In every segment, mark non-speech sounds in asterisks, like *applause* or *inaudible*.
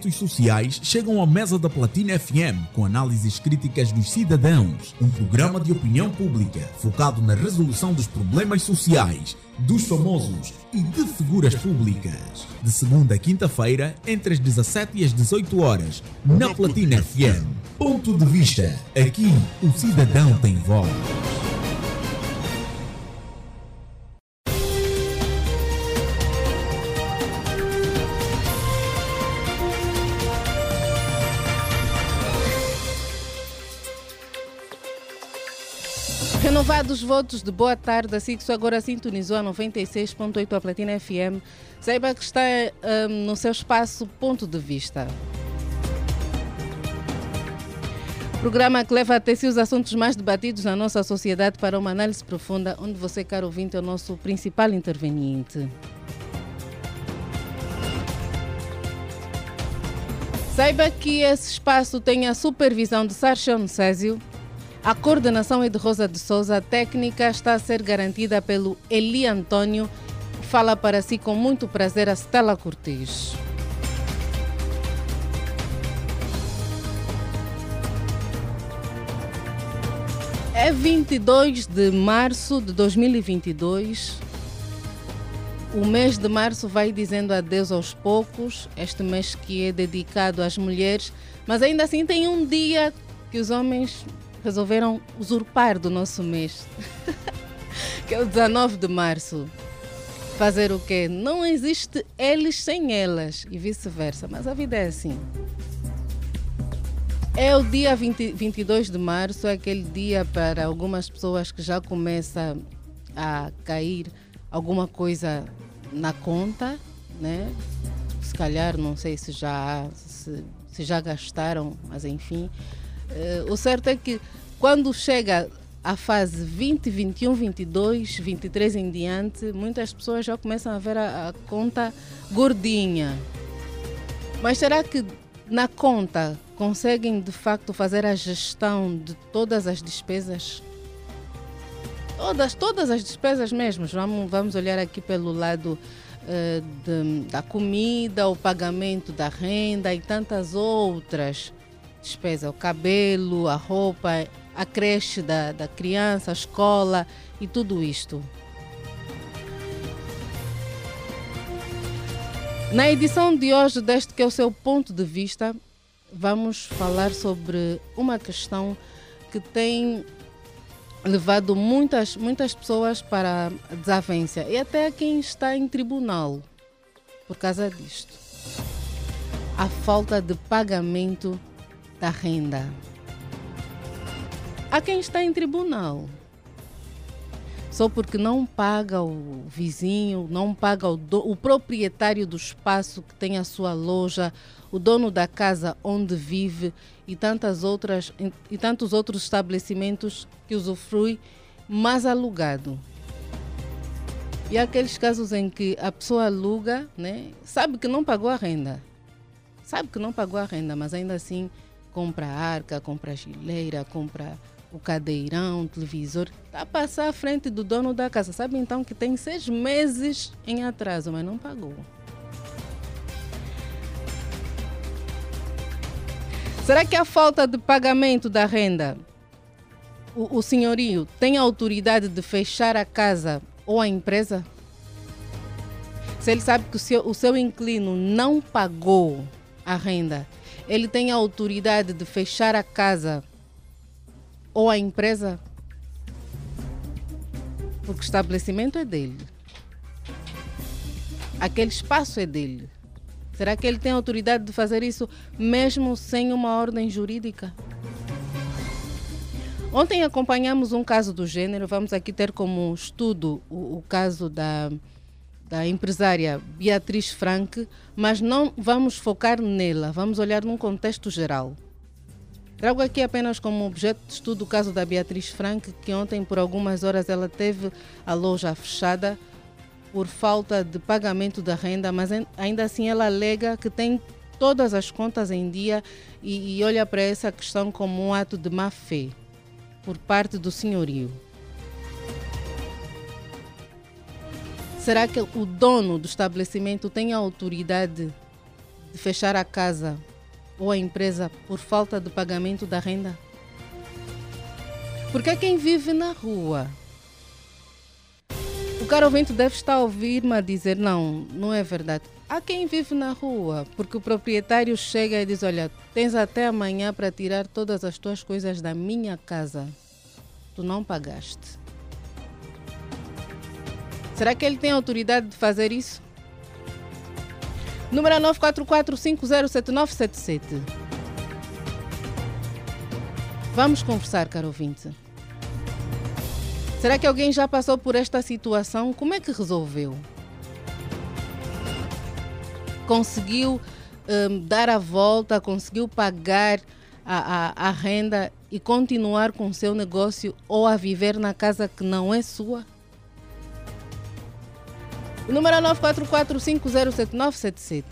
movimentos sociais chegam à mesa da Platina FM com análises críticas dos cidadãos, um programa de opinião pública focado na resolução dos problemas sociais, dos famosos e de figuras públicas. De segunda a quinta-feira, entre as 17 e as 18 horas, na Platina FM. Ponto de vista. Aqui, o cidadão tem voz. Renovados votos de boa tarde, assim que agora sintonizou a 96.8 a Platina FM, saiba que está um, no seu espaço ponto de vista. Programa que leva até si os assuntos mais debatidos na nossa sociedade para uma análise profunda, onde você, caro ouvinte, é o nosso principal interveniente. Saiba que esse espaço tem a supervisão de Sarchon Césio, a coordenação é de Rosa de Souza, a técnica está a ser garantida pelo Eli Antônio, fala para si com muito prazer a Stella Cortes. É 22 de março de 2022. O mês de março vai dizendo adeus aos poucos, este mês que é dedicado às mulheres, mas ainda assim tem um dia que os homens resolveram usurpar do nosso mês, *laughs* que é o 19 de março. Fazer o quê? Não existe eles sem elas e vice-versa, mas a vida é assim. É o dia 20, 22 de março, é aquele dia para algumas pessoas que já começa a cair alguma coisa na conta, né? Se calhar, não sei se já, se, se já gastaram, mas enfim. Uh, o certo é que quando chega a fase 20, 21, 22, 23 em diante, muitas pessoas já começam a ver a, a conta gordinha. Mas será que na conta conseguem de facto fazer a gestão de todas as despesas? Todas, todas as despesas mesmo. Vamos, vamos olhar aqui pelo lado uh, de, da comida, o pagamento da renda e tantas outras despesas. O cabelo, a roupa, a creche da, da criança, a escola e tudo isto. Na edição de hoje, deste que é o seu ponto de vista, vamos falar sobre uma questão que tem levado muitas, muitas pessoas para desavença e até quem está em tribunal por causa disto. A falta de pagamento da renda. Há quem está em tribunal só porque não paga o vizinho, não paga o, do, o, proprietário do espaço que tem a sua loja, o dono da casa onde vive e tantas outras e tantos outros estabelecimentos que usufrui, mas alugado. E há aqueles casos em que a pessoa aluga, né, sabe que não pagou a renda. Sabe que não pagou a renda, mas ainda assim compra arca, compra gileira, compra o cadeirão, o televisor, está a passar à frente do dono da casa. Sabe então que tem seis meses em atraso, mas não pagou. Será que a falta de pagamento da renda, o, o senhorio tem autoridade de fechar a casa ou a empresa? Se ele sabe que o seu, o seu inquilino não pagou a renda, ele tem a autoridade de fechar a casa ou a empresa? Porque o estabelecimento é dele. Aquele espaço é dele. Será que ele tem autoridade de fazer isso mesmo sem uma ordem jurídica? Ontem acompanhamos um caso do gênero. Vamos aqui ter como estudo o, o caso da, da empresária Beatriz Frank, mas não vamos focar nela, vamos olhar num contexto geral. Trago aqui apenas como objeto de estudo o caso da Beatriz Frank, que ontem por algumas horas ela teve a loja fechada por falta de pagamento da renda, mas ainda assim ela alega que tem todas as contas em dia e, e olha para essa questão como um ato de má fé por parte do senhorio. Será que o dono do estabelecimento tem a autoridade de fechar a casa ou a empresa por falta de pagamento da renda? Porque quem vive na rua. O caro ouvinte deve estar a ouvir-me a dizer: não, não é verdade. Há quem vive na rua, porque o proprietário chega e diz: olha, tens até amanhã para tirar todas as tuas coisas da minha casa. Tu não pagaste. Será que ele tem autoridade de fazer isso? Número 944507977. Vamos conversar, caro ouvinte. Será que alguém já passou por esta situação? Como é que resolveu? Conseguiu um, dar a volta, conseguiu pagar a, a, a renda e continuar com o seu negócio ou a viver na casa que não é sua? O número é 944507977.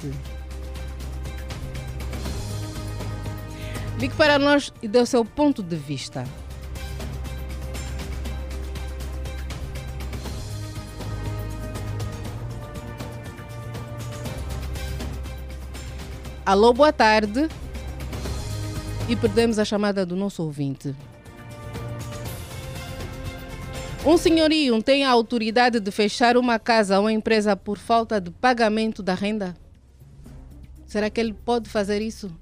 Ligue para nós e dê o seu ponto de vista. Alô, boa tarde. E perdemos a chamada do nosso ouvinte. Um senhorio tem a autoridade de fechar uma casa ou empresa por falta de pagamento da renda? Será que ele pode fazer isso?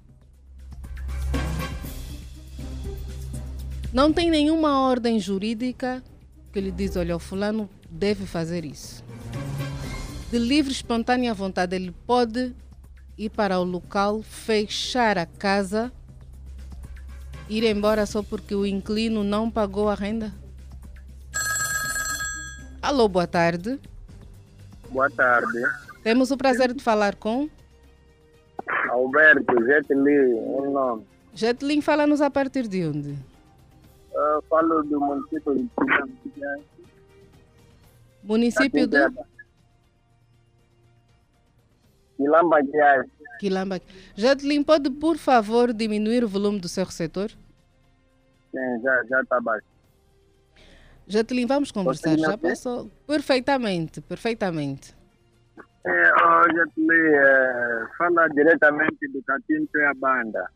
Não tem nenhuma ordem jurídica que lhe diz: olha, o fulano deve fazer isso. De livre, espontânea vontade, ele pode ir para o local, fechar a casa, ir embora só porque o inquilino não pagou a renda? Alô, boa tarde. Boa tarde. Temos o prazer de falar com Alberto Jetlin, um nome. Jetlin, fala-nos a partir de onde? Uh, falo do município de Quilamba. Município de Quilamba Guiás. Quilamba. Jetlin, pode por favor diminuir o volume do seu receptor? Sim, já já está baixo. Jetlin, vamos conversar. Já passou perfeitamente, perfeitamente. É, oh, Jetlin, é, fala diretamente do Catinto e a banda.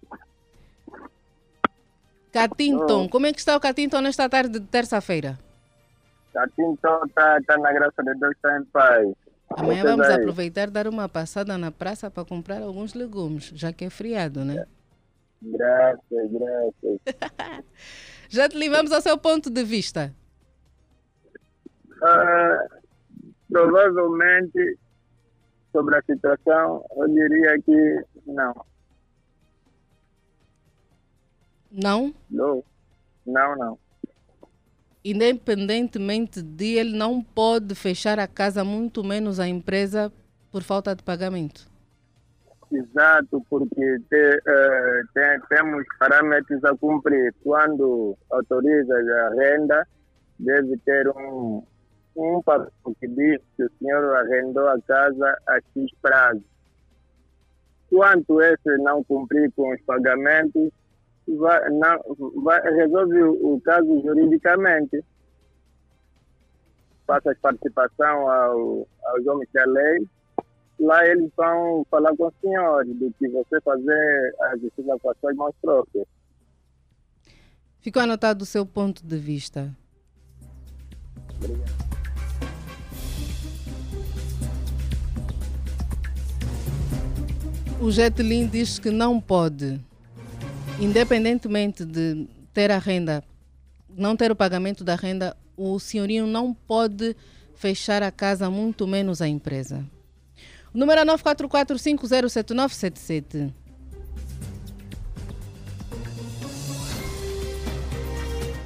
Catinton, oh. como é que está o Catinton nesta tarde de terça-feira? Catinto está tá na graça de Deus, está em paz. Amanhã vamos aí. aproveitar e dar uma passada na praça para comprar alguns legumes, já que é friado, né? Graças, graças. *laughs* Jetlin, vamos ao seu ponto de vista. Uh, provavelmente, sobre a situação, eu diria que não. Não? Não, não, não. Independentemente de ele não pode fechar a casa, muito menos a empresa, por falta de pagamento. Exato, porque te, uh, te, temos parâmetros a cumprir. Quando autoriza a renda, deve ter um, um papel que diz que o senhor arrendou a casa a X prazo. Quanto esse não cumprir com os pagamentos, vai, não, vai, resolve o, o caso juridicamente. Passa a participação ao, aos homens da lei. Lá eles vão falar com o senhor do que você fazer a justiça com as suas mãos próprias. Ficou anotado o seu ponto de vista. Obrigado. O Jetlin diz que não pode, independentemente de ter a renda, não ter o pagamento da renda, o senhorinho não pode fechar a casa, muito menos a empresa. O número é 944507977.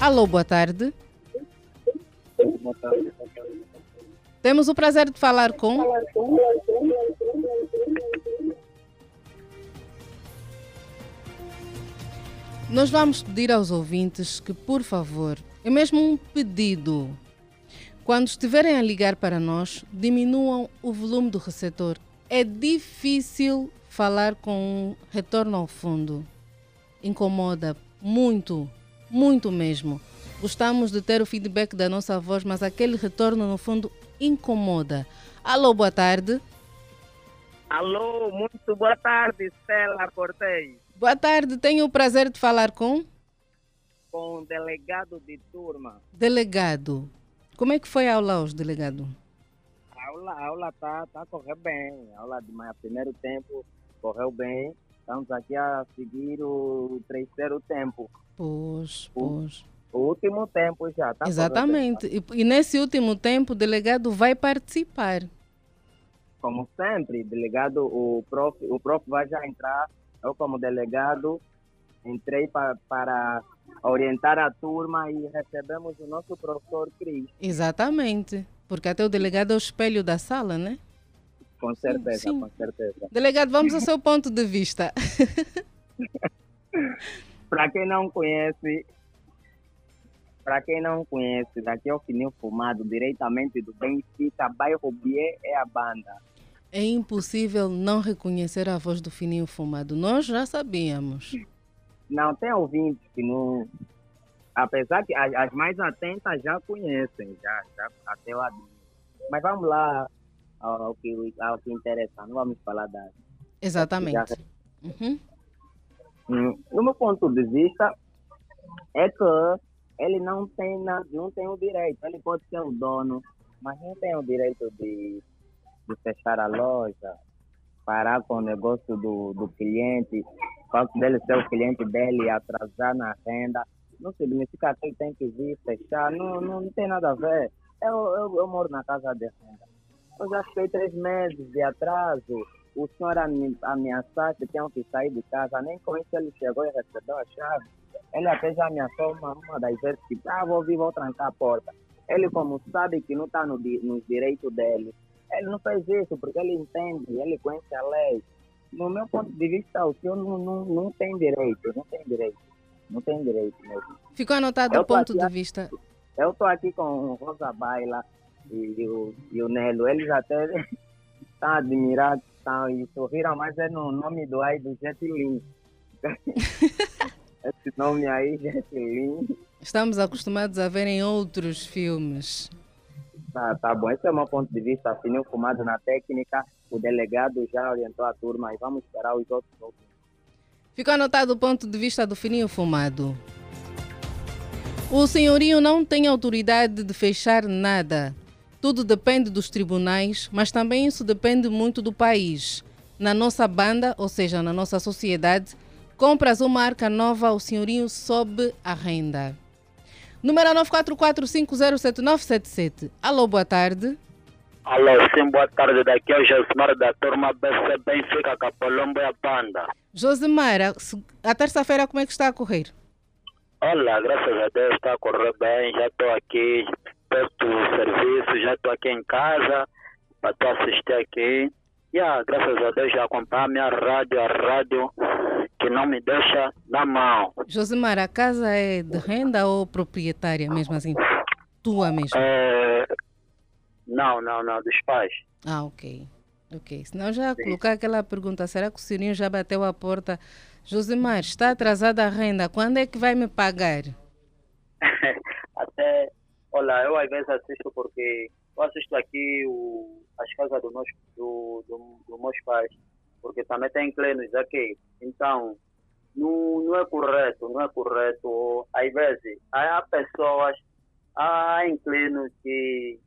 Alô, boa tarde. Boa tarde. Temos o prazer de falar com. Nós vamos pedir aos ouvintes que, por favor, é mesmo um pedido. Quando estiverem a ligar para nós, diminuam o volume do receptor. É difícil falar com um retorno ao fundo. Incomoda muito, muito mesmo. Gostamos de ter o feedback da nossa voz, mas aquele retorno no fundo incomoda. Alô, boa tarde. Alô, muito boa tarde, Stella Cortez. Boa tarde, tenho o prazer de falar com? Com o delegado de turma. Delegado. Como é que foi a aula hoje, delegado? A aula, a aula tá, tá correndo bem. A aula de manhã, primeiro tempo, correu bem. Estamos aqui a seguir o terceiro tempo. Pois, pois. O último tempo já, tá? Exatamente. E, e nesse último tempo, o delegado vai participar. Como sempre, delegado, o prof, o prof vai já entrar. Eu, como delegado, entrei para, para orientar a turma e recebemos o nosso professor Cris. Exatamente. Porque até o delegado é o espelho da sala, né? Com certeza, sim, com certeza. Delegado, vamos ao seu ponto de vista. *laughs* para quem não conhece, para quem não conhece, daqui é o Fininho Fumado, diretamente do Benfica, bairro Bié é a banda. É impossível não reconhecer a voz do Fininho Fumado. Nós já sabíamos. Não, tem ouvintes que não. Apesar que as, as mais atentas já conhecem, já, já até lá. Mas vamos lá ao que, ao que interessa, não vamos falar da. Exatamente. Uhum. Hum, no meu ponto de vista, é que ele não tem, não tem o direito, ele pode ser o dono, mas não tem o direito de, de fechar a loja, parar com o negócio do, do cliente, o fato dele ser o cliente dele atrasar na renda, não significa que ele tem que vir fechar, não, não, não tem nada a ver. Eu, eu, eu moro na casa de renda. Eu já fiquei três meses de atraso. O senhor ameaçar que tenho que sair de casa. Nem com isso ele chegou e recebeu a chave. Ele até já ameaçou uma, uma das vezes que, ah, vou vir, vou trancar a porta. Ele, como sabe que não está no, nos direitos dele, ele não fez isso porque ele entende, ele conhece a lei. No meu ponto de vista, o senhor não, não, não tem direito, não tem direito. Não tem direito mesmo. Ficou anotado o ponto aqui, de vista. Eu estou aqui com o Rosa Baila e, e, o, e o Nelo. Eles até *laughs* estão admirados estão, e sorriram, mas é no nome do aí do Jet Lin. *laughs* Esse nome aí, Jet Lin. Estamos acostumados a ver em outros filmes. Tá, tá bom, esse é o meu ponto de vista. Fininho fumado na técnica, o delegado já orientou a turma e vamos esperar os outros. Ficou anotado o ponto de vista do Fininho Fumado. O senhorio não tem autoridade de fechar nada. Tudo depende dos tribunais, mas também isso depende muito do país. Na nossa banda, ou seja, na nossa sociedade, compras uma marca nova, o senhorio sobe a renda. Número 944507977. Alô, boa tarde. Alô, sim, boa tarde. Daqui é o Josimar da turma BC Benfica, Capolombo e a Banda. Josimar, a terça-feira como é que está a correr? Olha, graças a Deus está a correr bem. Já estou aqui, perto do serviço, já estou aqui em casa para assistir aqui. Yeah, graças a Deus já acompanho a minha rádio, a rádio que não me deixa na mão. Josimar, a casa é de renda ou proprietária mesmo assim? Tua mesmo? É... Não, não, não, dos pais. Ah, ok. Ok. Senão já Sim. colocar aquela pergunta, será que o senhor já bateu a porta? Josimar, está atrasada a renda, quando é que vai me pagar? *laughs* Até, olha, eu às vezes assisto porque eu assisto aqui o, as casas do meus, do, do, do meus pais, porque também tem inclinos aqui. Então, não, não é correto, não é correto. Às vezes, há pessoas, há inclinos que,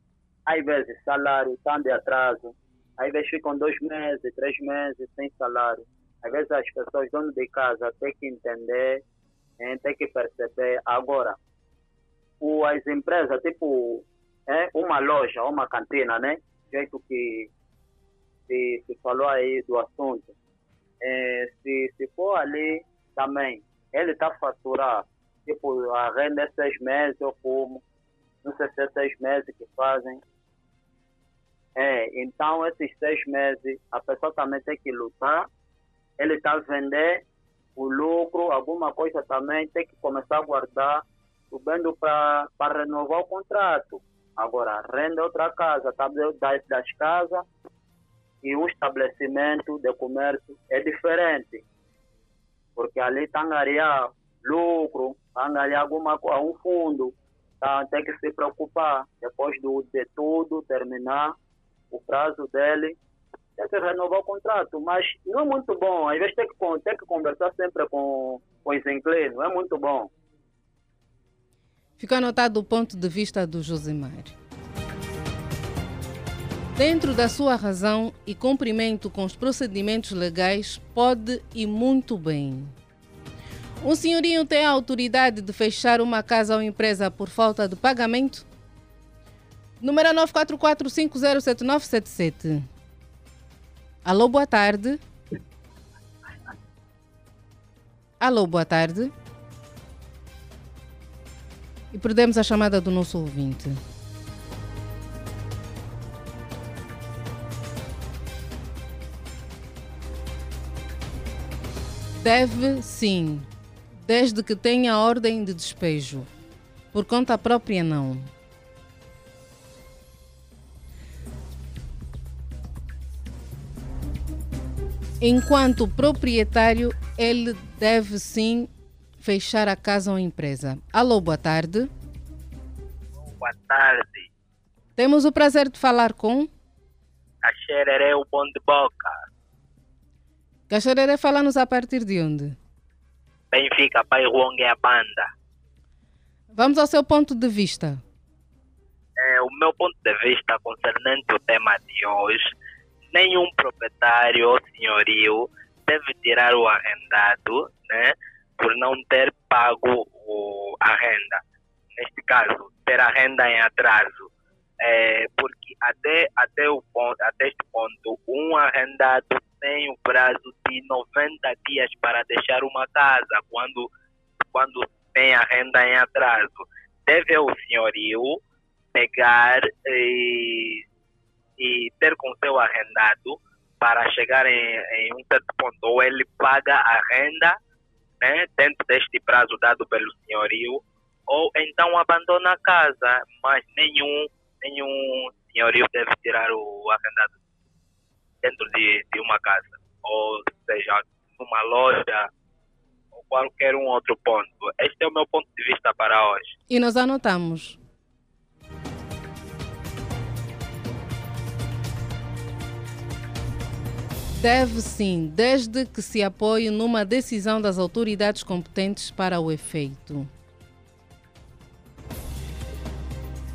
às vezes, salário estão de atraso, às vezes ficam dois meses, três meses sem salário. Às vezes as pessoas, dono de casa, têm que entender, hein, têm que perceber. Agora, as empresas, tipo, é, uma loja, uma cantina, né? Jeito que se, se falou aí do assunto. É, se, se for ali também, ele está a faturar, tipo, a renda é seis meses, eu fumo, não sei se é seis meses que fazem. É, então, esses seis meses, a pessoa também tem que lutar, ele está a vender o lucro, alguma coisa também, tem que começar a guardar, subindo para renovar o contrato. Agora, renda outra casa, tá das, casas e um estabelecimento de comércio é diferente. Porque ali está a lucro, está a alguma coisa, um fundo. Tá, tem que se preocupar depois do, de tudo terminar, o prazo dele, tem que renovar o contrato. Mas não é muito bom. Às vezes tem que, tem que conversar sempre com, com os inglês, não é muito bom. Ficou anotado o ponto de vista do Josimar. Dentro da sua razão e cumprimento com os procedimentos legais, pode e muito bem. Um senhorinho tem a autoridade de fechar uma casa ou empresa por falta de pagamento? Número 944507977. Alô, boa tarde. Alô, boa tarde. E perdemos a chamada do nosso ouvinte. Deve sim, desde que tenha ordem de despejo. Por conta própria, não. Enquanto proprietário, ele deve sim fechar a casa ou empresa. Alô, boa tarde. Boa tarde. Temos o prazer de falar com. A o Bom de Boca. Caxerere, fala-nos a partir de onde? Benfica, Pai Ruong é a banda. Vamos ao seu ponto de vista. É, o meu ponto de vista concernente o tema de hoje, nenhum proprietário ou senhorio deve tirar o arrendado né, por não ter pago o, a renda. Neste caso, ter a renda em atraso. É, porque até, até, o ponto, até este ponto, um arrendado tem o prazo de 90 dias para deixar uma casa quando, quando tem a renda em atraso. Deve o senhorio pegar e, e ter com seu arrendado para chegar em, em, um certo ponto. Ou ele paga a renda né, dentro deste prazo dado pelo senhorio, ou então abandona a casa, mas nenhum, nenhum senhorio deve tirar o arrendado dentro de, de uma casa, ou seja, numa loja, ou qualquer um outro ponto. Este é o meu ponto de vista para hoje. E nós anotamos. Deve sim, desde que se apoie numa decisão das autoridades competentes para o efeito.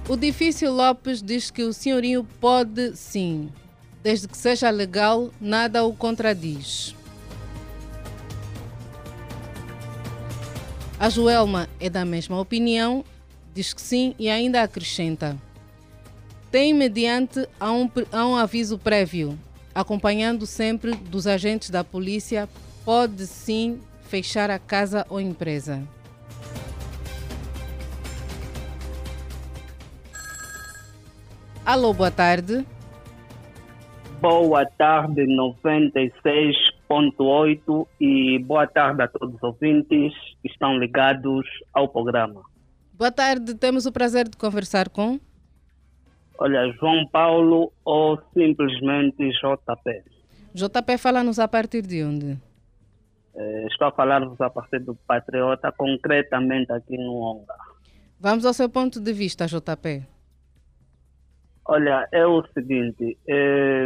O Difícil Lopes diz que o senhorinho pode sim, desde que seja legal, nada o contradiz. A Joelma é da mesma opinião, diz que sim e ainda acrescenta: tem mediante a um, a um aviso prévio, acompanhando sempre dos agentes da polícia, pode sim fechar a casa ou empresa. Alô, boa tarde. Boa tarde, 96.8 e boa tarde a todos os ouvintes que estão ligados ao programa. Boa tarde, temos o prazer de conversar com. Olha, João Paulo ou simplesmente JP. JP, fala-nos a partir de onde? É, estou a falar-vos a partir do Patriota, concretamente aqui no Onga. Vamos ao seu ponto de vista, JP. Olha, é o seguinte, é,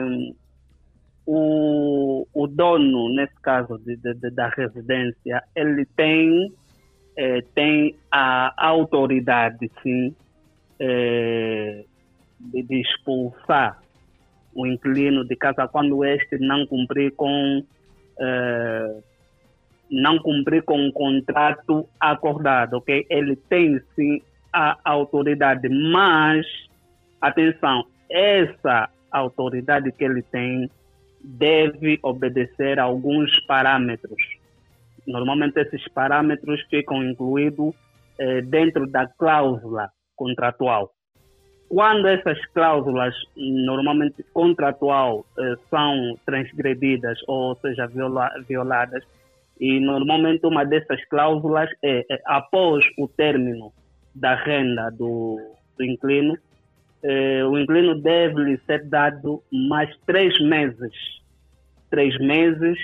o, o dono, nesse caso de, de, da residência, ele tem, é, tem a autoridade, sim, é, de, de, expulsar o inquilino de casa quando este não cumprir com é, não cumprir com o contrato acordado, ok? Ele tem sim a autoridade, mas Atenção, essa autoridade que ele tem deve obedecer a alguns parâmetros. Normalmente esses parâmetros ficam incluídos eh, dentro da cláusula contratual. Quando essas cláusulas, normalmente contratual, eh, são transgredidas ou seja, viola, violadas, e normalmente uma dessas cláusulas é, é após o término da renda do, do inquilino, eh, o inquilino deve lhe ser dado mais três meses, três meses,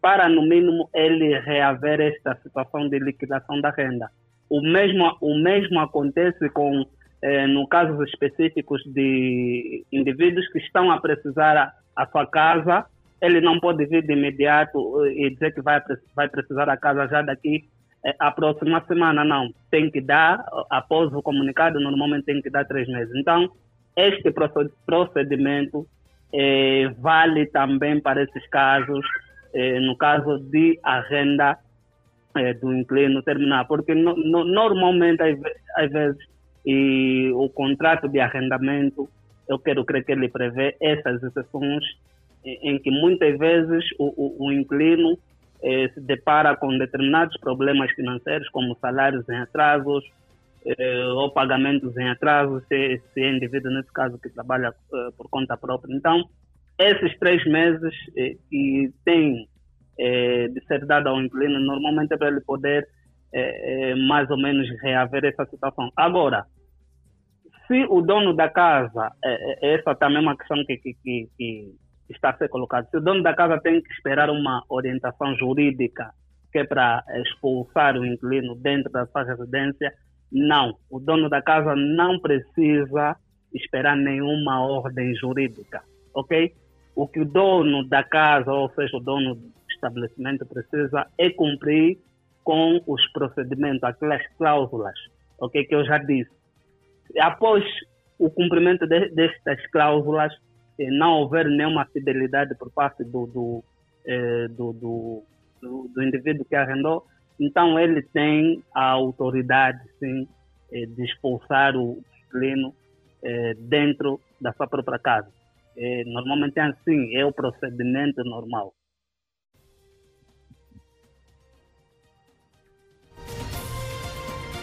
para no mínimo ele reaver esta situação de liquidação da renda. O mesmo, o mesmo acontece com, eh, no casos específicos de indivíduos que estão a precisar a, a sua casa, ele não pode vir de imediato eh, e dizer que vai, vai precisar da casa já daqui eh, a próxima semana, não. Tem que dar, após o comunicado, normalmente tem que dar três meses. Então, este procedimento eh, vale também para esses casos, eh, no caso de a renda eh, do inquilino terminar, porque no, no, normalmente, às vezes, e o contrato de arrendamento, eu quero crer que ele prevê essas exceções em que muitas vezes o, o, o inquilino eh, se depara com determinados problemas financeiros, como salários em atrasos eh, ou pagamentos em atraso, se, se é indivíduo, nesse caso, que trabalha eh, por conta própria. Então, esses três meses eh, que tem eh, de ser dado ao inquilino, normalmente é para ele poder eh, mais ou menos reaver essa situação. Agora, se o dono da casa, essa também é uma questão que, que, que, que está a ser colocado. Se o dono da casa tem que esperar uma orientação jurídica que é para expulsar o inquilino dentro da sua residência, não. O dono da casa não precisa esperar nenhuma ordem jurídica, ok? O que o dono da casa, ou seja, o dono do estabelecimento, precisa é cumprir com os procedimentos, aquelas cláusulas, ok? Que eu já disse. Após o cumprimento de, destas cláusulas, não houver nenhuma fidelidade por parte do, do, eh, do, do, do, indivíduo que arrendou, então ele tem a autoridade, sim, eh, de expulsar o inquilino eh, dentro da sua própria casa. normalmente é assim, é o procedimento normal.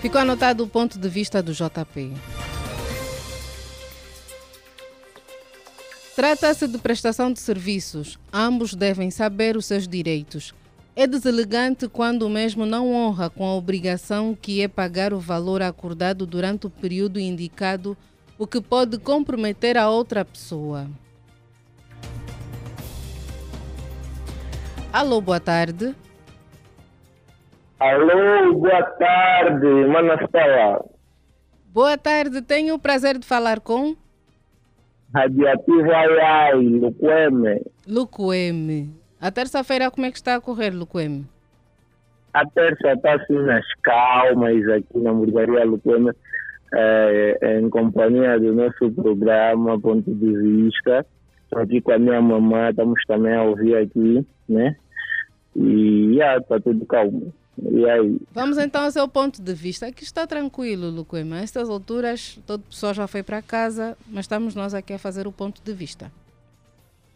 Ficou anotado o ponto de vista do JP. Trata-se de prestação de serviços. Ambos devem saber os seus direitos. É deselegante quando o mesmo não honra com a obrigação que é pagar o valor acordado durante o período indicado, o que pode comprometer a outra pessoa. Alô, boa tarde. Alô, boa tarde, Manastala. Boa tarde, tenho o prazer de falar com. Radiativo AI, Luqueme. Luqueme. A terça-feira como é que está a correr, Luqueme? A terça está assim nas calmas aqui na hamburgueria Luqueme, é, em companhia do nosso programa Ponto de Vista. Estou aqui com a minha mamãe, estamos também a ouvir aqui, né? E está tudo calmo. E aí? Vamos então ao seu ponto de vista. Aqui está tranquilo, Luquema. A estas alturas, todo pessoal já foi para casa, mas estamos nós aqui a fazer o ponto de vista.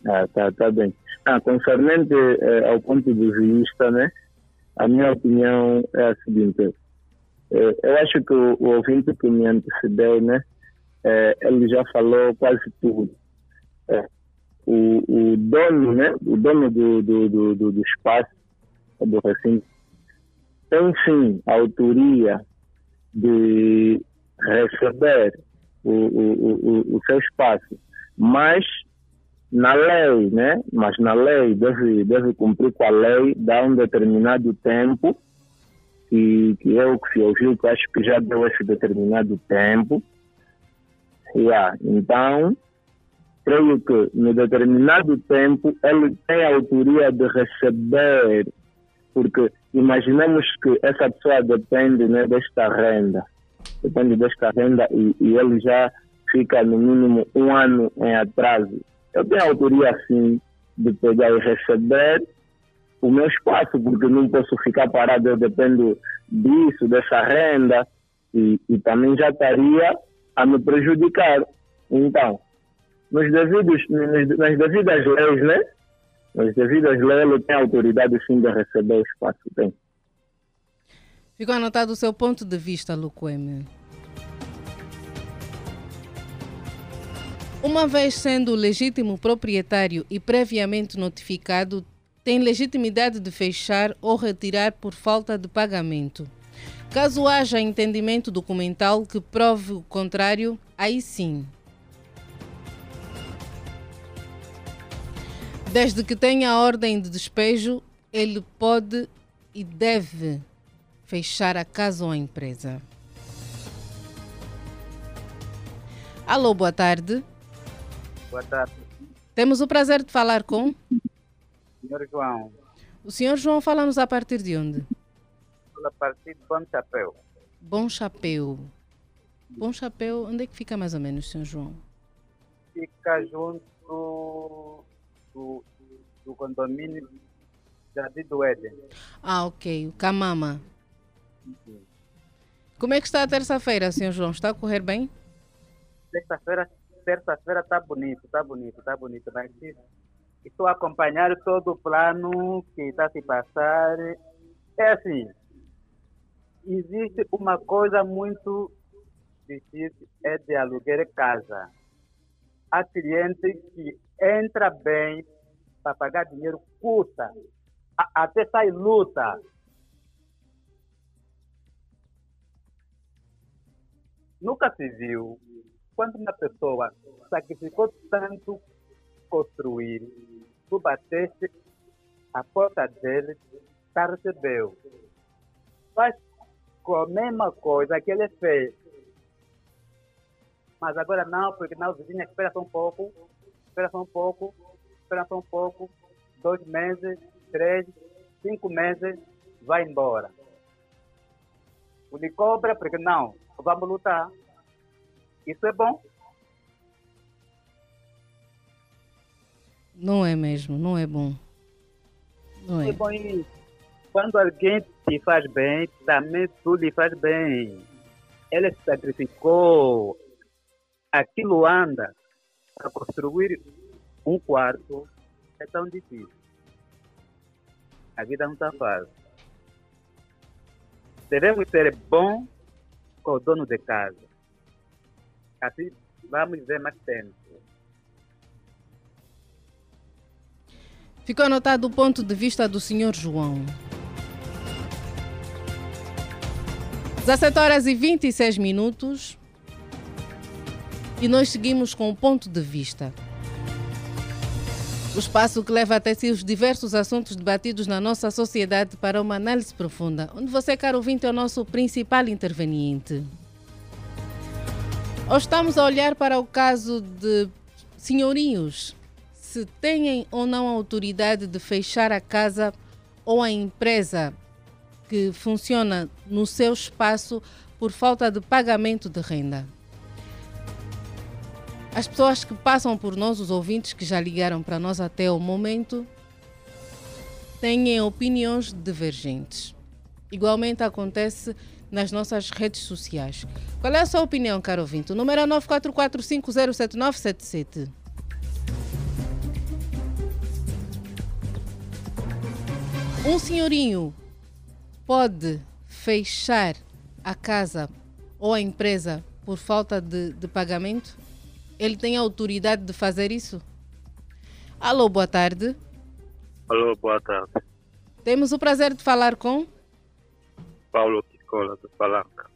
Ah, tá, tá bem. Ah, concernente eh, ao ponto de vista, né? A minha opinião é a seguinte. Eh, eu acho que o, o ouvinte que me antecedeu, né? Eh, ele já falou quase tudo. o, o dono, né? O dono do, do, do, do, do espaço, do recinto, tem sim a autoria de receber o, o, o, o seu espaço, mas na lei, né? Mas na lei deve, deve cumprir com a lei, dá um determinado tempo, que, que é o que se ouviu, que acho que já deu esse determinado tempo. Yeah. Então, creio que no determinado tempo ele tem a autoria de receber porque imaginemos que essa pessoa depende né, desta renda, depende desta renda e, e, ele já fica no mínimo um ano em atraso. Eu tenho autoria assim de pegar e receber o meu espaço, porque não posso ficar parado, eu dependo disso, dessa renda, e, e também já estaria a me prejudicar. Então, nos devidos, nas devidas leis, né? Mas devido às leis, tem autoridade sim de receber o espaço. Tem. Ficou anotado o seu ponto de vista, Luqueme. Uma vez sendo legítimo proprietário e previamente notificado, tem legitimidade de fechar ou retirar por falta de pagamento. Caso haja entendimento documental que prove o contrário, aí sim, Desde que tenha a ordem de despejo, ele pode e deve fechar a casa ou a empresa. Alô, boa tarde. Boa tarde. Temos o prazer de falar com. Senhor João. O senhor João fala-nos a partir de onde? A partir de Bom Chapéu. Bom Chapéu. Bom Chapéu, onde é que fica mais ou menos, senhor João? Fica junto do, do, do condomínio Jardim do Éden. Ah, ok. O Camama. Como é que está a terça-feira, senhor João? Está a correr bem? Terça-feira terça-feira está bonito, está bonito, está bonito. Mas estou a acompanhar todo o plano que está se passar. É assim, existe uma coisa muito difícil, é de aluguer casa. Há cliente que entra bem para pagar dinheiro, custa, até sai luta. Nunca se viu quando uma pessoa sacrificou tanto construir, tu bateste a porta dele, tá recebeu. Faz com a mesma coisa que ele fez. Mas agora não, porque não, vizinha, espera só um pouco, espera só um pouco, espera só um pouco, dois meses, três, cinco meses, vai embora. O lhe cobra, porque não, vamos lutar. Isso é bom? Não é mesmo, não é bom. Não é. é bom isso. Quando alguém te faz bem, também tu lhe faz bem. Ele se sacrificou. Aquilo anda. Para construir um quarto é tão difícil. A vida não está fácil. Devemos ser bons com o dono de casa. Assim vamos ver mais tempo. Ficou anotado o ponto de vista do Sr. João. 17 horas e 26 minutos. E nós seguimos com o ponto de vista. O espaço que leva até si os diversos assuntos debatidos na nossa sociedade para uma análise profunda, onde você, caro ouvinte, é o nosso principal interveniente. Ou estamos a olhar para o caso de senhorinhos, se têm ou não a autoridade de fechar a casa ou a empresa que funciona no seu espaço por falta de pagamento de renda. As pessoas que passam por nós, os ouvintes que já ligaram para nós até o momento, têm opiniões divergentes. Igualmente acontece nas nossas redes sociais. Qual é a sua opinião, caro ouvinte? O número é 944507977. Um senhorinho pode fechar a casa ou a empresa por falta de, de pagamento? Ele tem a autoridade de fazer isso? Alô, boa tarde. Alô, boa tarde. Temos o prazer de falar com Paulo Kikola, do Palanca.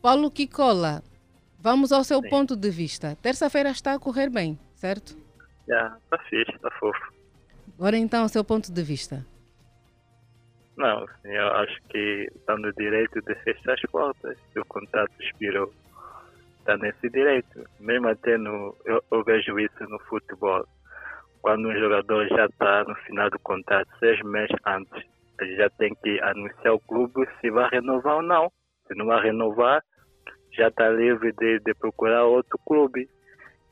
Paulo Kikola, vamos ao seu Sim. ponto de vista. Terça-feira está a correr bem, certo? Já, está fixe, está fofo. Agora então, o seu ponto de vista. Não, eu acho que está no direito de fechar as portas. Se o contrato expirou, está nesse direito. Mesmo até no. Eu, eu vejo isso no futebol. Quando um jogador já está no final do contrato, seis meses antes, ele já tem que anunciar ao clube se vai renovar ou não. Se não vai renovar, já está livre de, de procurar outro clube.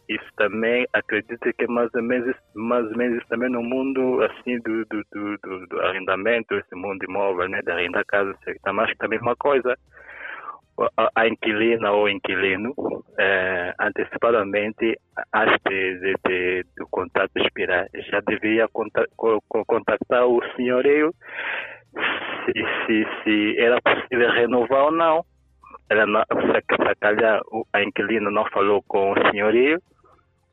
Isso também, acredito que é mais ou menos, mais ou menos também no mundo assim do, do, do, do, arrendamento, esse mundo imóvel, né, de arrendar casa, está mais que também uma coisa. A, inquilina ou inquilino, é, antecipadamente, antes de, de, do contrato expirar, já devia contactar o senhorio se, se, se era possível renovar ou não. Ela se, calhar a inquilina não falou com o senhorio,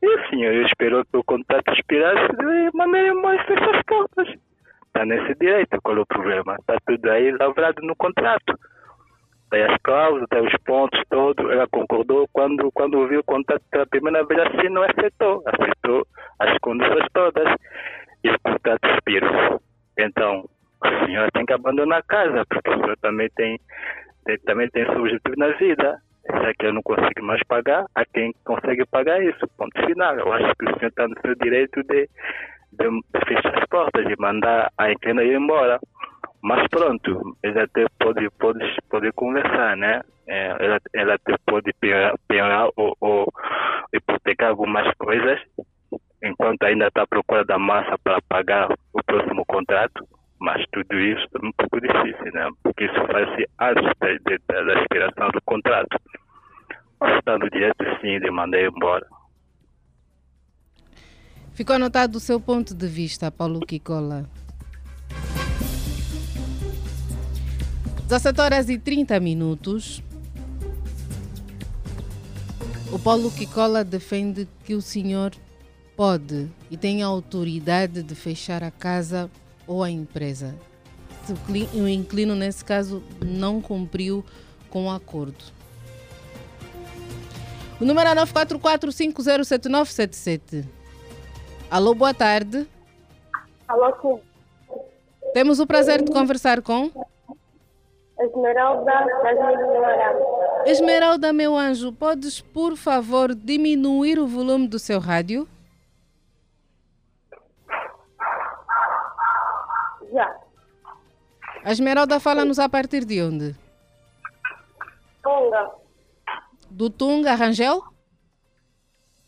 e o senhorio esperou que o contrato expirasse de maneira mais fechar as. Está nesse direito, qual é o problema? Está tudo aí lavrado no contrato. Tem as cláusulas, tem os pontos todos. Ela concordou quando, quando viu o contrato pela primeira vez assim, não aceitou. Aceitou as condições todas. E o contrato expirou. Então, a senhora tem que abandonar a casa, porque a senhora também tem, tem, também tem seu objetivo na vida. Já que eu não consigo mais pagar, há quem consegue pagar isso. Ponto final. Eu acho que o senhor está no seu direito de, de, de fechar as portas e mandar a inquilina ir embora. Mas pronto, ele até pode, pode, pode conversar, né? É, ela, ela até pode piorar ou, ou hipotecar algumas coisas enquanto ainda está à procura da massa para pagar o próximo contrato. Mas tudo isso é um pouco difícil, né? Porque isso faz-se antes da, da expiração do contrato. Mas está no direito sim de mandar embora. Ficou anotado o seu ponto de vista, Paulo Kikola. 17 horas e 30 minutos. O Paulo Kikola defende que o senhor pode e tem a autoridade de fechar a casa ou a empresa. Se o inquilino, nesse caso, não cumpriu com o acordo. O número é 944507977. Alô, boa tarde. Alô, sim. Temos o prazer de conversar com Esmeralda Esmeralda, meu anjo, podes, por favor, diminuir o volume do seu rádio? Já. A Esmeralda fala-nos a partir de onde? Tunga. Do Tunga, Rangel?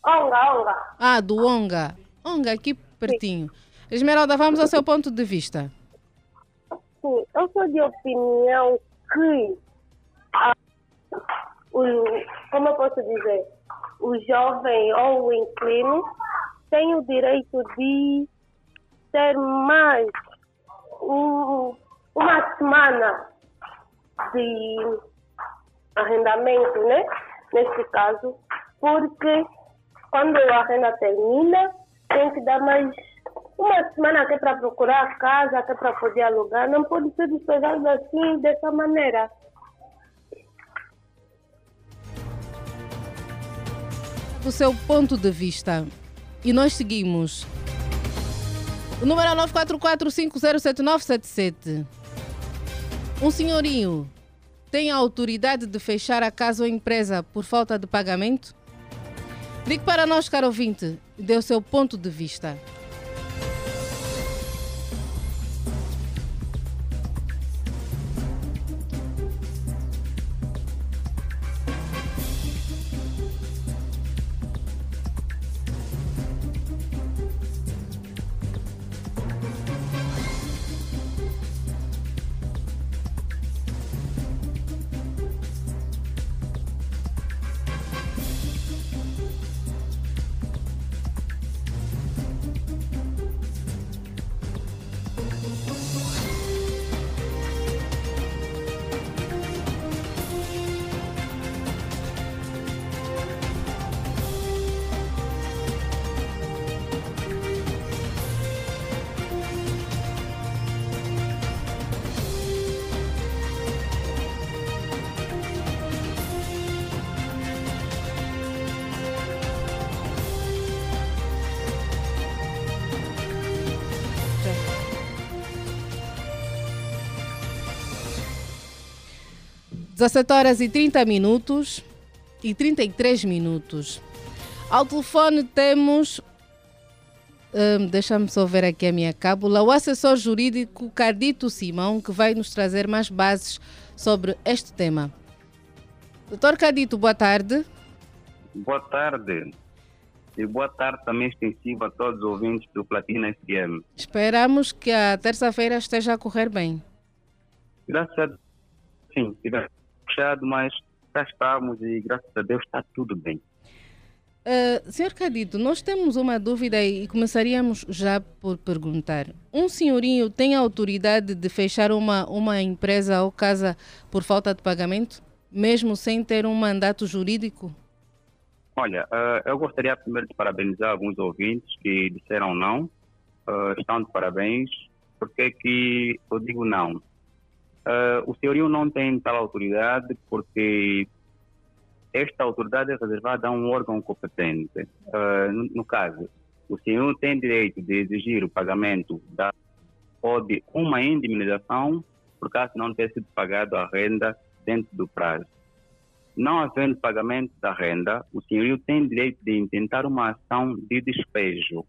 Onga, onga. Ah, do Onga. Onga, aqui pertinho. Esmeralda, vamos ao seu ponto de vista. Sim, eu sou de opinião que, a, o, como eu posso dizer, o jovem ou o inclino tem o direito de ter mais um, uma semana de arrendamento, né? Nesse caso, porque quando a renda termina, tem que dar mais uma semana até para procurar casa, até para poder alugar. Não pode ser despejado assim, dessa maneira. Do seu ponto de vista, e nós seguimos. O número é 944507977. Um senhorinho tem a autoridade de fechar a casa ou empresa por falta de pagamento? Ligue para nós, caro ouvinte, dê o seu ponto de vista. 17 horas e 30 minutos e 33 minutos. Ao telefone temos. Hum, Deixa-me só ver aqui a minha cábula. O assessor jurídico Cardito Simão, que vai nos trazer mais bases sobre este tema. Doutor Cardito, boa tarde. Boa tarde. E boa tarde também extensiva a todos os ouvintes do Platina FM. Esperamos que a terça-feira esteja a correr bem. Graças a Deus, sim, tivemos puxado, mas já estamos e graças a Deus está tudo bem. Uh, Senhor Cadito, nós temos uma dúvida e começaríamos já por perguntar. Um senhorinho tem autoridade de fechar uma, uma empresa ou casa por falta de pagamento, mesmo sem ter um mandato jurídico? Olha, uh, eu gostaria primeiro de parabenizar alguns ouvintes que disseram não. Uh, estão de parabéns. Por que que eu digo não? Uh, o senhorio não tem tal autoridade porque esta autoridade é reservada a um órgão competente. Uh, no, no, caso, o senhor tem direito de exigir o pagamento da, ou de uma indemnização por caso não ter sido pagado a renda dentro do prazo. não havendo pagamento da renda, o senhorio tem direito de intentar uma ação de despejo.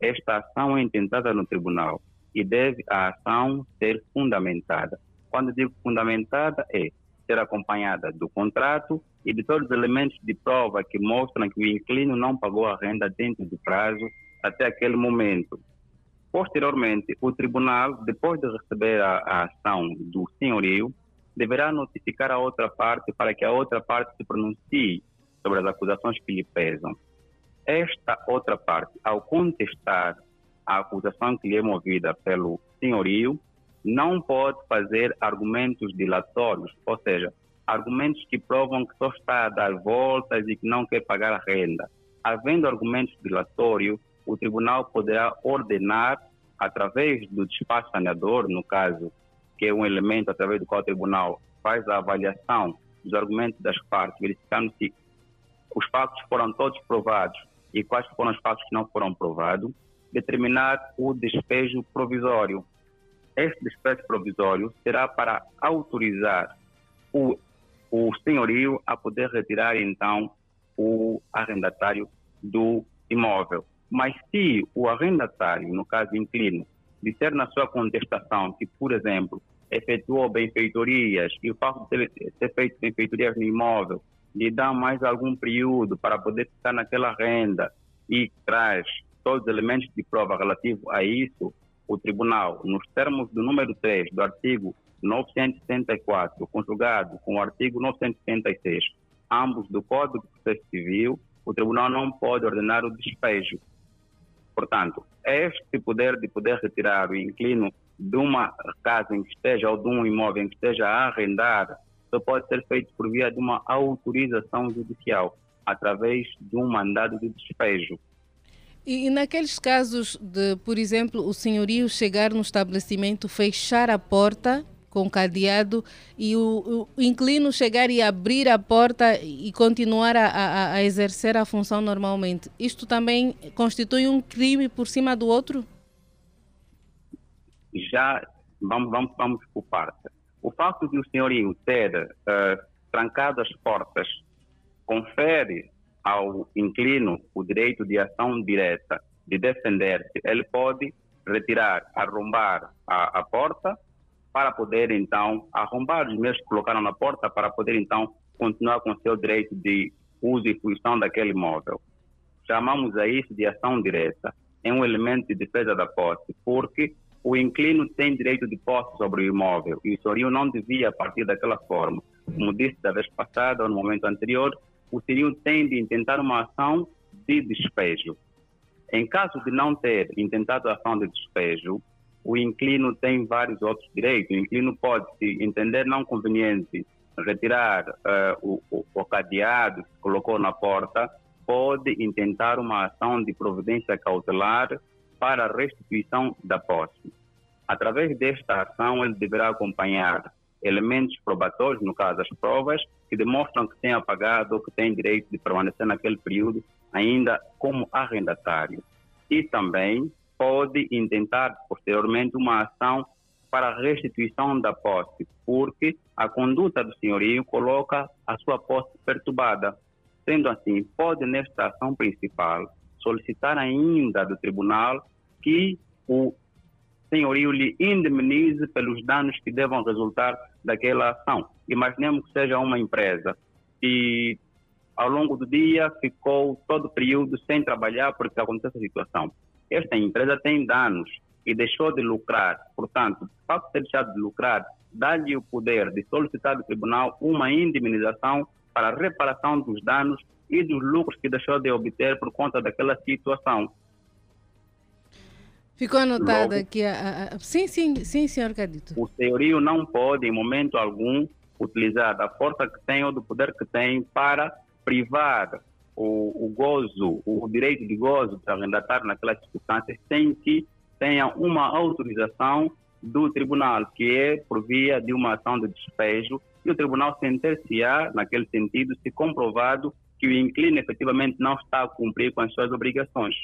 Esta ação é intentada no tribunal e deve a ação ser fundamentada. Quando digo fundamentada, é ser acompanhada do contrato e de todos os elementos de prova que mostram que o inquilino não pagou a renda dentro do prazo até aquele momento. Posteriormente, o tribunal, depois de receber a, a ação do senhorio, deverá notificar a outra parte para que a outra parte se pronuncie sobre as acusações que lhe pesam. Esta outra parte, ao contestar a acusação que lhe é movida pelo senhorio, não pode fazer argumentos dilatórios, ou seja, argumentos que provam que só está a dar voltas e que não quer pagar a renda. Havendo argumentos dilatórios, o tribunal poderá ordenar, através do despacho saneador, no caso, que é um elemento através do qual o tribunal faz a avaliação dos argumentos das partes, verificando se os fatos foram todos provados e quais foram os fatos que não foram provados, determinar o despejo provisório. Este despejo provisório será para autorizar o, o senhorio a poder retirar, então, o arrendatário do imóvel. Mas se o arrendatário, no caso inquilino, disser na sua contestação que, por exemplo, efetuou benfeitorias e o fato de ter, feito benfeitorias no imóvel lhe dá mais algum período para poder ficar naquela renda e traz todos os elementos de prova relativos a isso, o tribunal, nos termos do número 3 do artigo 974, conjugado com o artigo 976, ambos do Código de Processo Civil, o tribunal não pode ordenar o despejo. Portanto, este poder de poder retirar o inclino de uma casa em que esteja ou de um imóvel em que esteja a arrendar só pode ser feito por via de uma autorização judicial, através de um mandado de despejo. E, e, naqueles casos de, por exemplo, o senhorio chegar no estabelecimento, fechar a porta com cadeado e o, o inclino chegar e abrir a porta e continuar a, a, a exercer a função normalmente, isto também constitui um crime por cima do outro? Já vamos, vamos, vamos por parte. O facto de o senhorio ter uh, trancado as portas confere ao inquilino o direito de ação direta, de defender-se. Ele pode retirar, arrombar a, a, porta para poder então arrombar os meios que colocaram na porta para poder então continuar com o seu direito de uso e fruição daquele imóvel. Chamamos a isso de ação direta. É um elemento de defesa da posse, porque o inquilino tem direito de posse sobre o imóvel e o senhorio não devia partir daquela forma. Como disse da vez passada ou no momento anterior, o senhorio tem de intentar uma ação de despejo. Em caso de não ter intentado a ação de despejo, o inquilino tem vários outros direitos. O inquilino pode, se entender não conveniente, retirar uh, o, o, o cadeado que colocou na porta, pode intentar uma ação de providência cautelar para a restituição da posse. Através desta ação, ele deverá acompanhar elementos probatórios, no caso as provas, que demonstram que tem apagado ou que tem direito de permanecer naquele período ainda como arrendatário. E também pode intentar posteriormente uma ação para restituição da posse, porque a conduta do senhorio coloca a sua posse perturbada. Sendo assim, pode nesta ação principal solicitar ainda do tribunal que o senhorio lhe indemnize pelos danos que devam resultar daquela ação. Imaginemos que seja uma empresa e ao longo do dia ficou todo o período sem trabalhar porque aconteceu essa situação. Esta empresa tem danos e deixou de lucrar. Portanto, o fato de ter deixado de lucrar dá-lhe o poder de solicitar do tribunal uma indemnização para a reparação dos danos e dos lucros que deixou de obter por conta daquela situação. Ficou anotado aqui. A, a, sim, sim, sim, senhor Cadito. O senhorio não pode, em momento algum, utilizar da força que tem ou do poder que tem para privar o, o gozo, o direito de gozo de arrendatário naquelas circunstâncias sem que tenha uma autorização do tribunal, que é por via de uma ação de despejo, e o tribunal sentenciar naquele sentido se comprovado que o inquilino efetivamente não está a cumprir com as suas obrigações.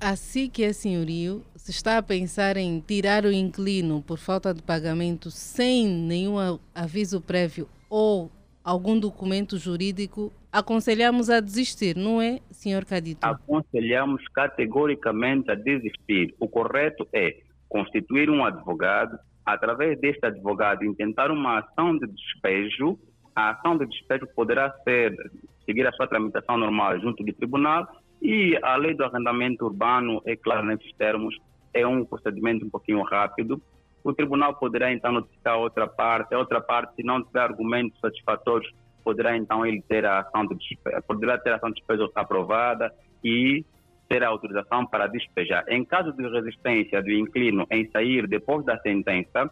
Assim que é senhorio, se está a pensar em tirar o inclino por falta de pagamento sem nenhum aviso prévio, ou algum documento jurídico, aconselhamos a desistir, não é, senhor Cadito? Aconselhamos categoricamente a desistir. O correto é constituir um advogado, através deste advogado intentar uma ação de despejo. A ação de despejo poderá ser seguir a sua tramitação normal junto do tribunal e a lei do arrendamento urbano é clara nesses termos, é um procedimento um pouquinho rápido. O tribunal poderá então notificar outra parte, a outra parte, se não tiver argumentos satisfatórios, poderá então ele ter a ação de despejo, poderá ter a ação de despejo aprovada e ter a autorização para despejar. Em caso de resistência do inquilino em sair depois da sentença,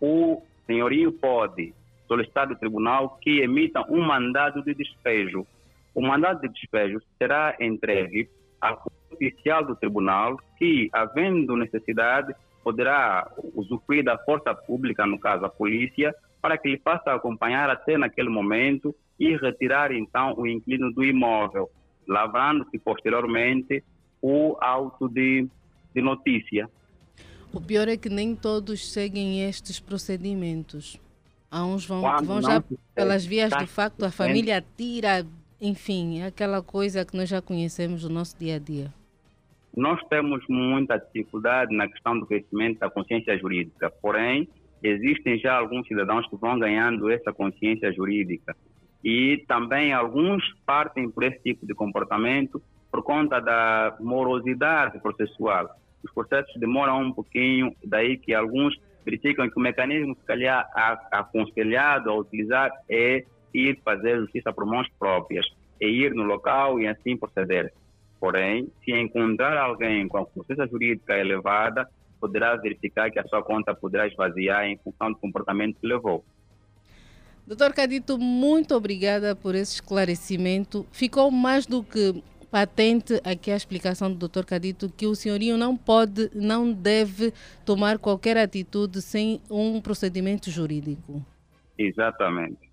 o senhorio pode solicitar do tribunal que emita um mandado de despejo. O mandado de despejo será entregue ao oficial do tribunal que, havendo necessidade, poderá usufruir da força pública, no caso a polícia, para que ele faça acompanhar até naquele momento e retirar então o inquilino do imóvel, lavrando-se posteriormente o auto de, de notícia. O pior é que nem todos seguem estes procedimentos. Há uns vão, que vão já pelas vias do facto, a família tira, enfim, é aquela coisa que nós já conhecemos do nosso dia a dia. Nós temos muita dificuldade na questão do crescimento da consciência jurídica, porém, existem já alguns cidadãos que vão ganhando essa consciência jurídica e também alguns partem por esse tipo de comportamento por conta da morosidade processual. Os processos demoram um pouquinho, daí que alguns criticam que o mecanismo, se calhar, aconselhado a utilizar é ir fazer justiça por mãos próprias, é ir no local e assim proceder. Porém, se encontrar alguém com a consciência jurídica elevada, poderá verificar que a sua conta poderá esvaziar em função do comportamento que levou. Doutor Cadito, muito obrigada por esse esclarecimento. Ficou mais do que patente aqui a explicação do Dr. Cadito que o senhorio não pode, não deve tomar qualquer atitude sem um procedimento jurídico. Exatamente.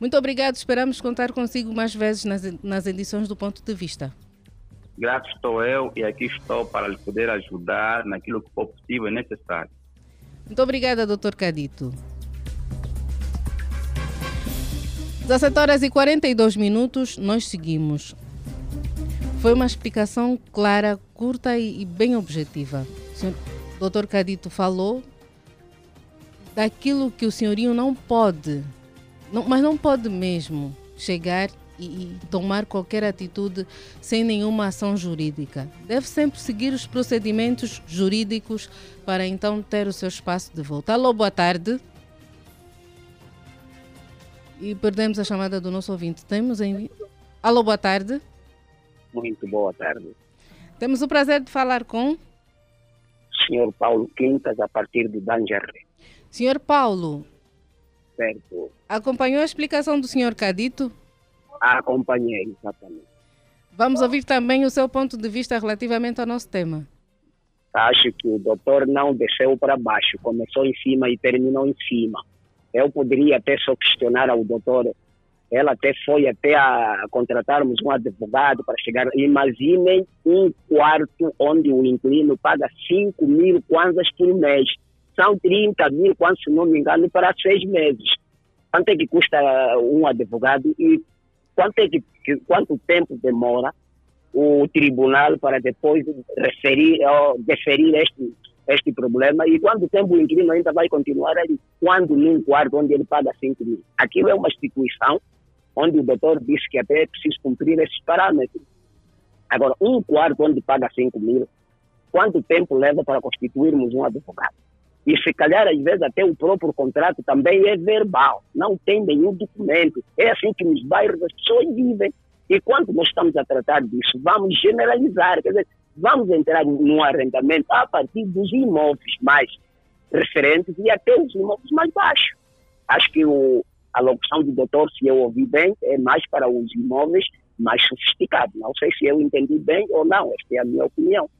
Muito obrigado. Esperamos contar consigo mais vezes nas, nas edições do Ponto de Vista. Grato estou eu e aqui estou para lhe poder ajudar naquilo que for possível e necessário. Muito obrigada, Dr. Cadito. 17 horas e 42 minutos, nós seguimos. Foi uma explicação clara, curta e, bem objetiva. O Dr. Cadito falou daquilo que o senhorio não pode, não, mas não pode mesmo chegar e, e, tomar qualquer atitude sem nenhuma ação jurídica. Deve sempre seguir os procedimentos jurídicos para então ter o seu espaço de volta. Alô, boa tarde. E perdemos a chamada do nosso ouvinte. Temos em. Alô, boa tarde. Muito boa tarde. Temos o prazer de falar com. Senhor Paulo Quintas, a partir de Dangerre. Senhor Paulo. Certo. Acompanhou a explicação do senhor Cadito? Acompanhei, exatamente. Vamos ouvir também o seu ponto de vista relativamente ao nosso tema. Acho que o doutor não desceu para baixo, começou em cima e terminou em cima. Eu poderia até só questionar ao doutor ela até foi até a contratarmos um advogado para chegar. Imaginem um quarto onde o inquilino paga 5 mil kwanzas por mês. São 30 mil kwanzas, se não me engano, para seis meses. Quanto é que custa um advogado e quanto, é que, quanto tempo demora o tribunal para depois referir ou deferir este, este problema e quanto tempo o inquilino ainda vai continuar ali, quando num quarto onde ele paga 5 mil. Aquilo é uma instituição onde o doutor disse que até é preciso cumprir esses parâmetros. Agora, um quarto onde paga 5 mil, quanto tempo leva para constituirmos um advogado? E se calhar, às vezes, até o próprio contrato também é verbal, não tem nenhum documento. É assim que nos bairros as pessoas vivem. E quando nós estamos a tratar disso, vamos generalizar, quer dizer, vamos entrar num arrendamento a partir dos imóveis mais referentes e até os imóveis mais baixos. Acho que o, a locução do doutor, se eu ouvi bem, é mais para os imóveis mais sofisticados. Não sei se eu entendi bem ou não, esta é a minha opinião.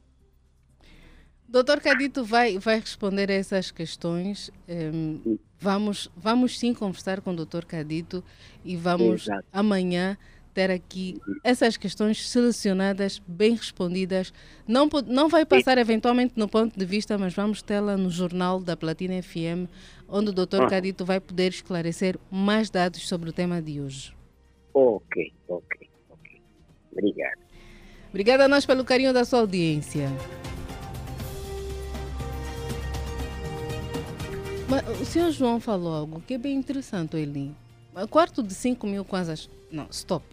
Doutor Cadito vai, vai responder a essas questões. Um, vamos, vamos sim conversar com o doutor Cadito e vamos Exato. amanhã ter aqui essas questões selecionadas, bem respondidas. Não, não vai passar eventualmente no ponto de vista, mas vamos tê-la no jornal da Platina FM, onde o Dr. Ah. Cadito vai poder esclarecer mais dados sobre o tema de hoje. Ok, ok, ok. Obrigado. Obrigada a nós pelo carinho da sua audiência. Mas o senhor João falou algo que é bem interessante, Eli. O quarto de 5 mil kwanzas. Não, stop.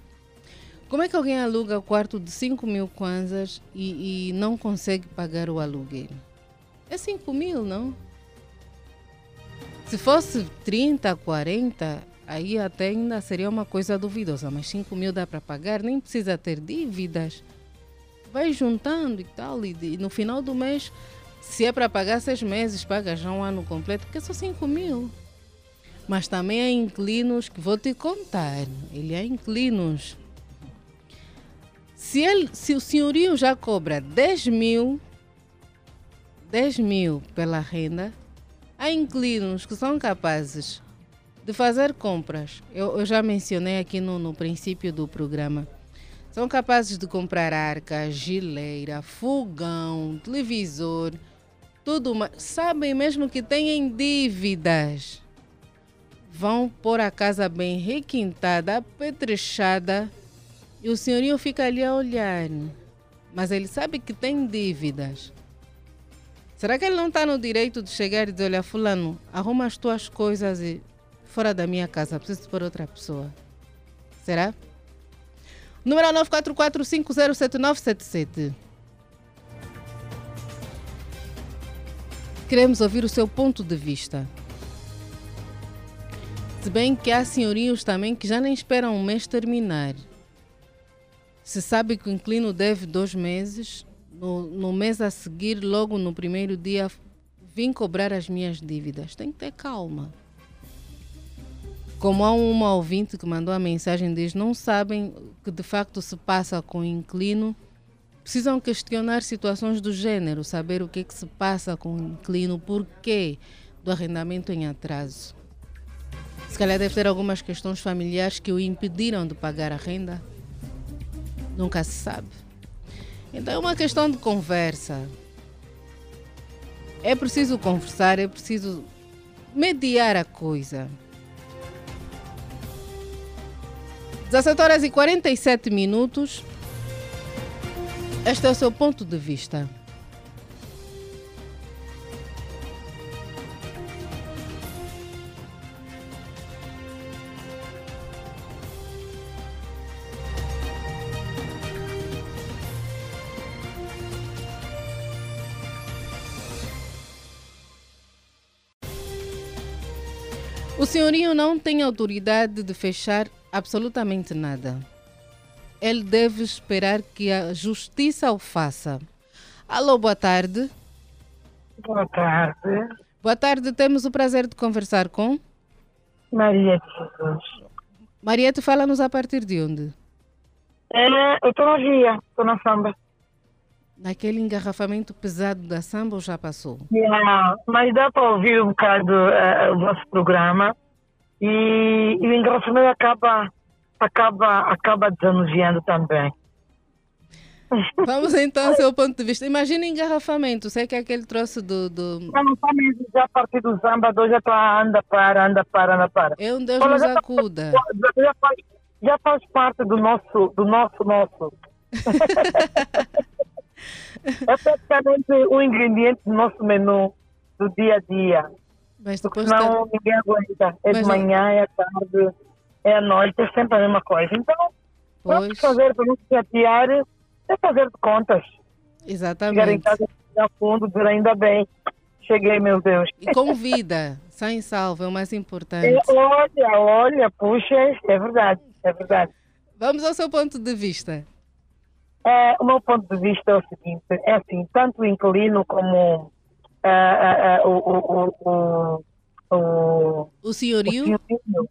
Como é que alguém aluga quarto de 5 mil kwanzas e, e não consegue pagar o aluguel? É 5 mil, não? Se fosse 30, 40, aí até ainda seria uma coisa duvidosa, mas 5 mil dá para pagar, nem precisa ter dívidas. Vai juntando e tal, e, e no final do mês, se é para pagar seis meses, paga já um ano completo, porque só 5 mil. Mas também há inquilinos que vou te contar, ele há inquilinos. Se, ele, se o senhorio já cobra 10 mil, 10 mil pela renda, há inquilinos que são capazes de fazer compras. Eu, eu já mencionei aqui no, no princípio do programa. São capazes de comprar arca, gileira, fogão, televisor, tudo mais. Sabem mesmo que têm dívidas. Vão pôr a casa bem requintada, apetrechada, e o senhorio fica ali a olhar. Mas ele sabe que tem dívidas. Será que ele não está no direito de chegar e dizer: Olha, Fulano, arruma as tuas coisas e fora da minha casa, preciso pôr outra pessoa? Será? Número 944507977. Queremos ouvir o seu ponto de vista. Se bem que há senhorios também que já nem esperam um mês terminar. Se sabe que o inquilino deve dois meses, no, no mês a seguir, logo no primeiro dia, vim cobrar as minhas dívidas. Tem que ter calma. Como há uma ouvinte que mandou a mensagem, diz: não sabem o que de facto se passa com o inquilino, precisam questionar situações do gênero, saber o que, é que se passa com o inquilino, porquê do arrendamento em atraso. Se calhar deve ter algumas questões familiares que o impediram de pagar a renda. Nunca se sabe. Então é uma questão de conversa. É preciso conversar, é preciso mediar a coisa. 17 horas e 47 minutos. Este é o seu ponto de vista. O senhorio não tem autoridade de fechar absolutamente nada. Ele deve esperar que a justiça o faça. Alô, boa tarde. Boa tarde. Boa tarde, temos o prazer de conversar com Maria de Jesus. Mariette. Fala-nos a partir de onde? É, eu estou na via, estou na samba. Naquele engarrafamento pesado da samba ou já passou? Yeah, mas dá para ouvir um bocado eh, o vosso programa e, e o engarrafamento acaba, acaba, acaba desanuviando também. Vamos então ao seu ponto de vista. Imagina engarrafamento, sei que é aquele troço do. do... Já não está mesmo, já a partir do samba, dois já está, anda para, anda para, anda para. É um Deus Olha, nos já tá- acuda. Já, já faz, já faz parte do nosso, do nosso, nosso. *laughs* é praticamente um ingrediente do nosso menu do dia a dia. Mas Porque depois senão ninguém aguenta. É Mas de manhã, é tarde, é à noite, é sempre a mesma coisa. Então, vamos Pois. fazer para não se chatear, é fazer de contas. Chegar em Exatamente. casa, a fundo, dizer ainda bem. Cheguei, meu Deus. E com vida, *laughs* sem salvo, é o mais importante. É, olha, olha, puxa, é verdade, é verdade. Vamos ao seu ponto de vista. É, o meu ponto de vista é o seguinte, é assim, tanto o inquilino como ah, ah, o, o, o, o, o, O senhorio? o senhorio,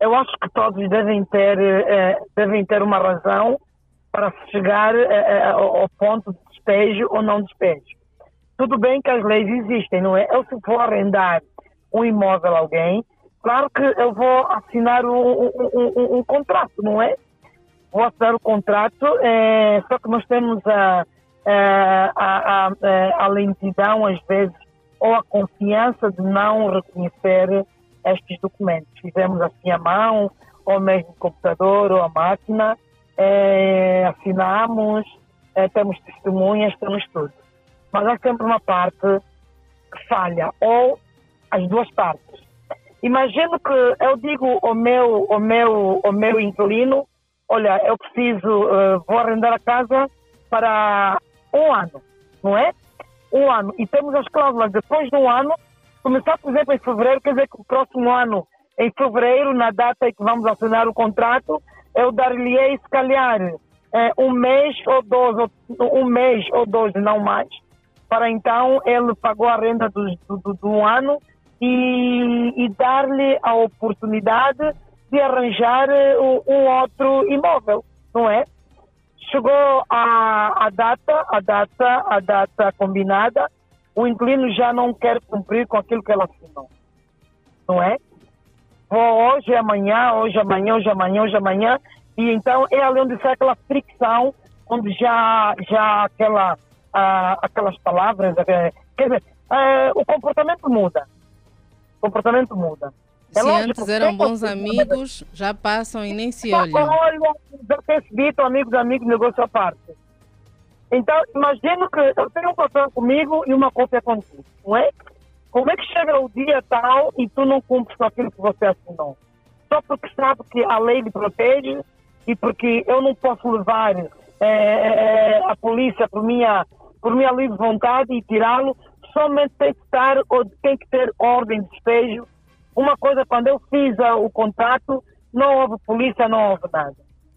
eu acho que todos devem ter, eh, devem ter uma razão para chegar eh, eh, ao ponto de despejo ou não despejo. Tudo bem que as leis existem, não é? Eu se for arrendar um imóvel a alguém, claro que eu vou assinar um, um- um- um- contrato, não é? vou assinar o contrato, só que nós temos a, a, a, a, a lentidão, às vezes, ou a confiança de não reconhecer estes documentos. Fizemos assim à mão, ou mesmo computador, ou a máquina, é, assinamos, é, temos testemunhas, temos tudo. Mas há sempre uma parte que falha, ou as duas partes. Imagino que eu digo ao meu, ao meu, ao meu inquilino, olha, eu preciso, uh, vou arrendar a casa para um ano, não é? Um ano. E temos as cláusulas depois de um ano, começar, por exemplo, em fevereiro, quer dizer que o próximo ano, em fevereiro, na data em que vamos assinar o contrato, eu dar-lhe, se calhar, é, um mês ou dois, um mês ou dois, não mais, para então ele pagou a renda do, do, do ano e, e dar-lhe a oportunidade de arranjar eh, um outro imóvel, não é? Chegou a, a data, a data, a data combinada, o inquilino já não quer cumprir com aquilo que ela assinou, não é? Vou hoje, amanhã, hoje, amanhã, hoje, amanhã, hoje, amanhã, e então é ali onde sai aquela fricção, onde já, já aquela, ah, aquelas palavras, eh, quer dizer, eh, o comportamento muda, o comportamento muda. É Se lógico, antes eram bons amigos, já passam e nem se olham. Olha, já percebido, amigos, amigos, negócio à parte. Então, imagino que eu tenho um papel comigo e uma cópia contigo, não é? Como é que chega o dia tal e tu não cumpres com aquilo que você assinou? Só porque sabe que a lei lhe protege e porque eu não posso levar é, a polícia por minha, por minha livre vontade e tirá-lo, somente tem que estar ou tem que ter ordem de despejo. Uma coisa, quando eu fiz o contrato, não houve polícia, não houve nada.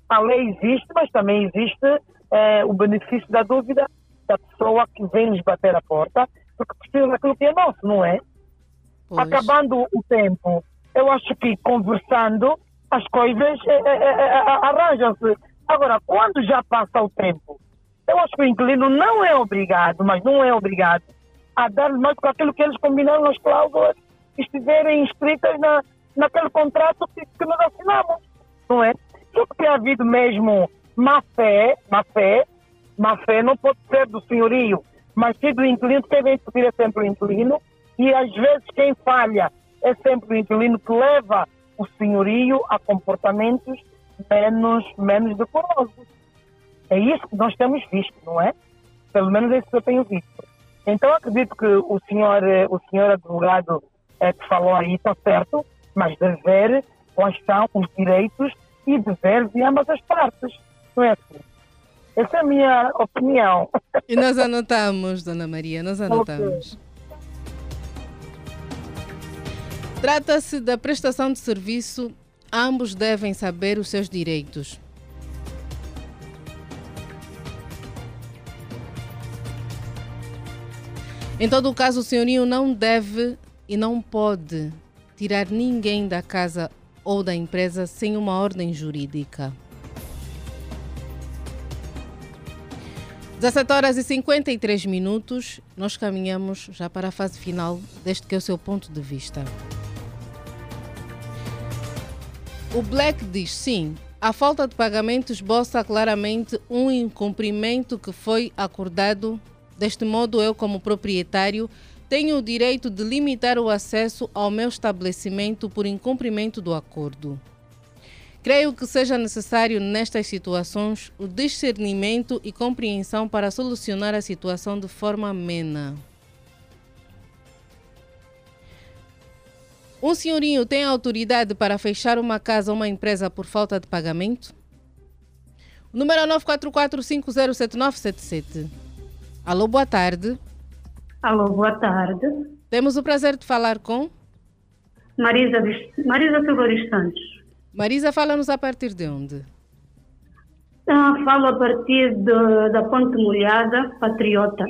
A lei existe, mas também existe é, o benefício da dúvida da pessoa que vem nos bater a porta, porque precisa daquilo que é nosso, não é? Pois. Acabando o tempo, eu acho que conversando as coisas é, é, arranjam-se. Agora, quando já passa o tempo, eu acho que o inquilino não é obrigado, mas não é obrigado a dar mais com aquilo que eles combinaram nas cláusulas que estiverem inscritas na, naquele contrato que, que nós assinamos, não é? Só que tem havido mesmo má fé, má fé, má fé não pode ser do senhorio, mas sim do inquilino, quem vem subir é sempre o inquilino, e às vezes quem falha é sempre o inquilino que leva o senhorio a comportamentos menos, menos decorosos. É isso que nós temos visto, não é? Pelo menos é isso que eu tenho visto. Então acredito que o senhor, o senhor advogado é, que falou aí está certo, mas deve ver quais são os direitos e deveres de ambas as partes. Assim? Essa é a minha opinião. E nós anotamos, Dona Maria, nós anotamos. Okay. Trata-se da prestação de serviço, ambos devem saber os seus direitos. Em todo o caso, o senhorio não deve e não pode tirar ninguém da casa ou da empresa sem uma ordem jurídica. 17 horas e 53 minutos, nós caminhamos já para a fase final deste que é o seu ponto de vista. O Black diz sim, a falta de pagamento esboça claramente um incumprimento que foi acordado. Deste modo, eu, como proprietário, tenho o direito de limitar o acesso ao meu estabelecimento por incumprimento do acordo. Creio que seja necessário, nestas situações, o discernimento e compreensão para solucionar a situação de forma amena. Um senhorinho tem autoridade para fechar uma casa ou uma empresa por falta de pagamento? O número é 944507977. Alô, boa tarde. Alô, boa tarde. Temos o prazer de falar com? Marisa, Marisa Silva Santos. Marisa, fala-nos a partir de onde? Ah, falo a partir de, da Ponte Molhada, Patriota.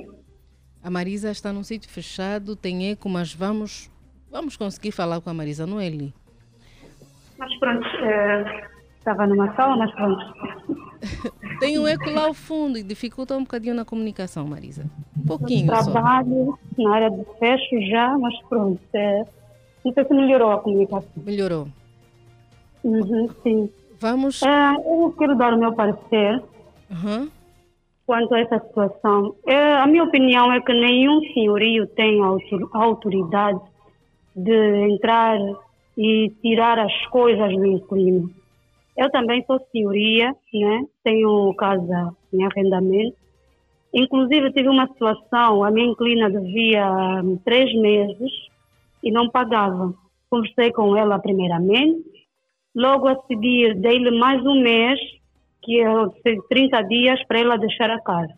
A Marisa está num sítio fechado, tem eco, mas vamos, vamos conseguir falar com a Marisa, não é, Eli? Mas pronto, é, estava numa sala, mas pronto. *laughs* tem um eco lá ao fundo e dificulta um bocadinho na comunicação, Marisa. Um pouquinho Trabalho só. na área de fecho já, mas pronto. É, não sei se melhorou a comunicação. Melhorou. Uhum, sim. Vamos. É, eu quero dar o meu parecer Uhum. quanto a essa situação. É, a minha opinião é que nenhum senhorio tem autor- autoridade de entrar e tirar as coisas do inquilino. Eu também sou senhoria, né? tenho casa em arrendamento. Inclusive, tive uma situação, a minha inquilina devia três meses e não pagava. Conversei com ela primeiramente, logo a seguir dei-lhe mais um mês, que é 30 dias, para ela deixar a casa.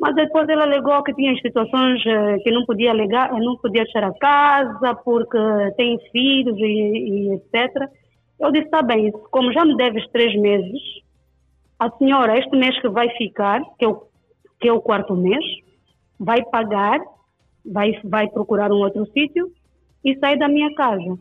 Mas depois ela alegou que tinha situações eh, que não podia alegar, não podia deixar a casa porque tem filhos e, e etc. Eu disse, está bem, como já me deves três meses, a senhora, este mês que vai ficar, que é o, que é o quarto mês, vai pagar, vai, vai procurar um outro sítio e sair da minha casa.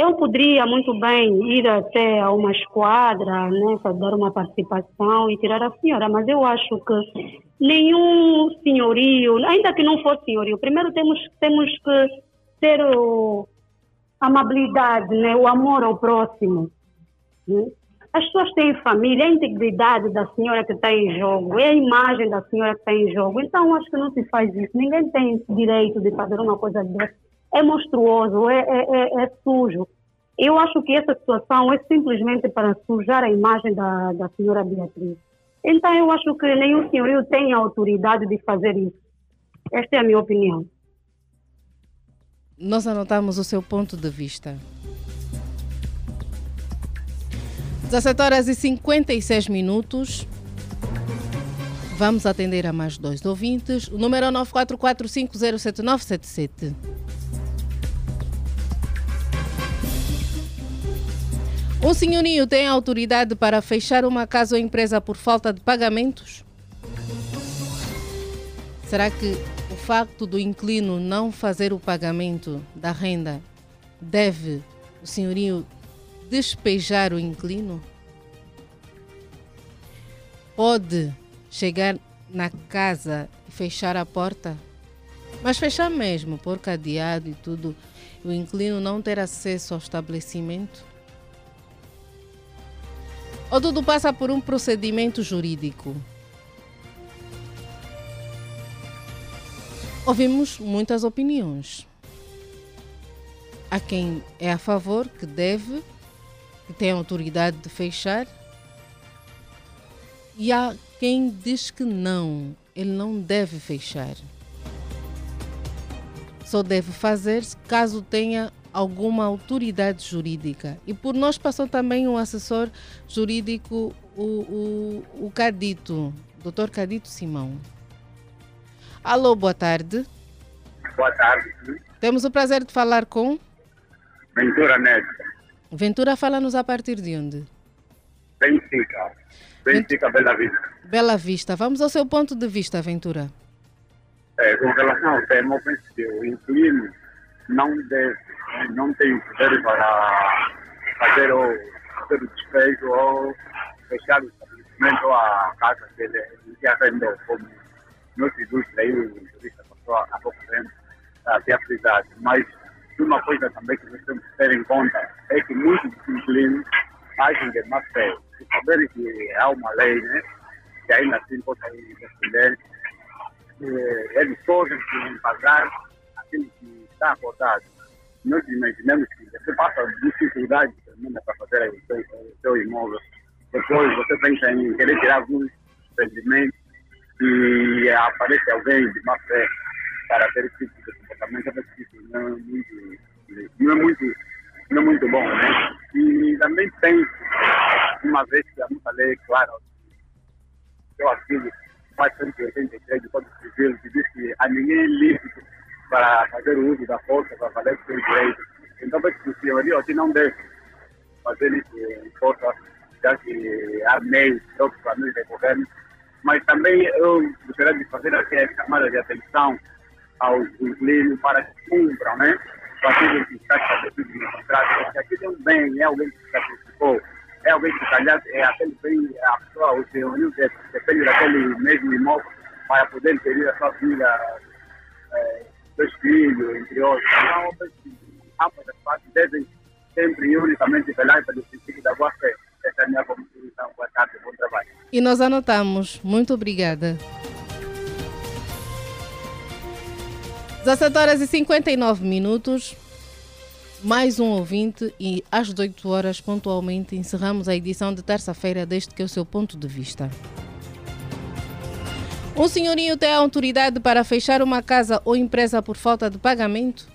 Eu poderia muito bem ir até a uma esquadra, né, para dar uma participação e tirar a senhora, mas eu acho que nenhum senhorio, ainda que não fosse senhorio, primeiro temos, temos que ter o, amabilidade, né, o amor ao próximo. né? As pessoas têm família, é a integridade da senhora que está em jogo, é a imagem da senhora que está em jogo. Então, acho que não se faz isso. Ninguém tem direito de fazer uma coisa dessa. É monstruoso, é, é, é, é sujo. Eu acho que essa situação é simplesmente para sujar a imagem da, da senhora Beatriz. Então, eu acho que nenhum senhorio tem autoridade de fazer isso. Esta é a minha opinião. Nós anotamos o seu ponto de vista. 17 horas e 56 minutos. Vamos atender a mais dois ouvintes. O número é 944507977. Um senhorio tem autoridade para fechar uma casa ou empresa por falta de pagamentos? Será que o facto do inquilino não fazer o pagamento da renda deve o senhorio despejar o inquilino? Pode chegar na casa e fechar a porta? Mas fechar mesmo, por cadeado e tudo, o inquilino não ter acesso ao estabelecimento? Ou tudo passa por um procedimento jurídico? Ouvimos muitas opiniões. Há quem é a favor, que deve, que tem autoridade de fechar, e há quem diz que não, ele não deve fechar. Só deve fazer caso tenha alguma autoridade jurídica. E por nós passou também um assessor jurídico, o, o, o Cadito, Dr. Cadito Simão. Alô, boa tarde. Boa tarde. Temos o prazer de falar com Ventura Neto. Ventura. Fala-nos a partir de onde? Benfica. Benfica, Bela Vista. Bela Vista. Vamos ao seu ponto de vista, Ventura. É, com relação ao tema, eu penso que o inquilino não deve, não tem o poder para fazer o, fazer o despejo ou fechar o estabelecimento ou a casa que ele, ele arrendou, como nossa indústria aí, o turista passou há pouco tempo a ter a frisado. Mas uma coisa também que nós temos que ter em conta é que muitos inquilinos agem de má fé. Se saberem que há uma lei, né, que ainda assim possa defender, eh, eles podem se pagar aquilo que está acordado. Nós imaginamos que você passa dificuldade tremenda para fazer o seu, o seu imóvel. Depois você pensa em querer tirar alguns rendimentos e aparece alguém de má fé para ter esse tipo de comportamento. Não é muito, não é muito, não é muito bom. Né? E também penso, uma vez que a nossa lei clara, seu artigo 483 do Código Civil, que diz que a ninguém é lícito para fazer o uso da força para valer o seu direito. Então, penso que o aqui não deve fazer isso em força, já que meios próprios para nós de governo. Mas também eu gostaria de fazer aqui a chamada de atenção aos inquilinos para que cumpram, né? Aquilo que está estabelecido no contrato, porque aqui tem um bem, é alguém que se sacrificou, é alguém que, calhar, é aquele bem, a pessoa, o senhorio que depende daquele mesmo imóvel para poder gerir a sua vida, eh, filhos, entre outros. Penso que ambas as partes devem sempre e unicamente velar pelo princípio da boa fé. E nós anotamos. Muito obrigada. 17 horas e 59 minutos. Mais um ouvinte e às 18 horas pontualmente encerramos a edição de terça-feira deste que é o seu ponto de vista. Um senhorinho tem autoridade para fechar uma casa ou empresa por falta de pagamento?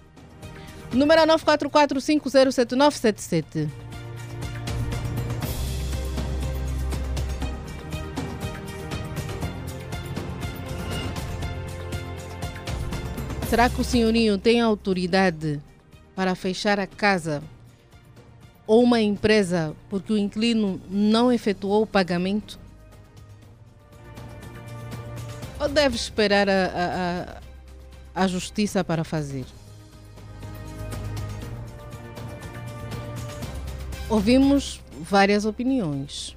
Número 944507977. Será que o senhorinho tem autoridade para fechar a casa ou uma empresa porque o inquilino não efetuou o pagamento? Ou deve esperar a, a, a justiça para fazer? Ouvimos várias opiniões.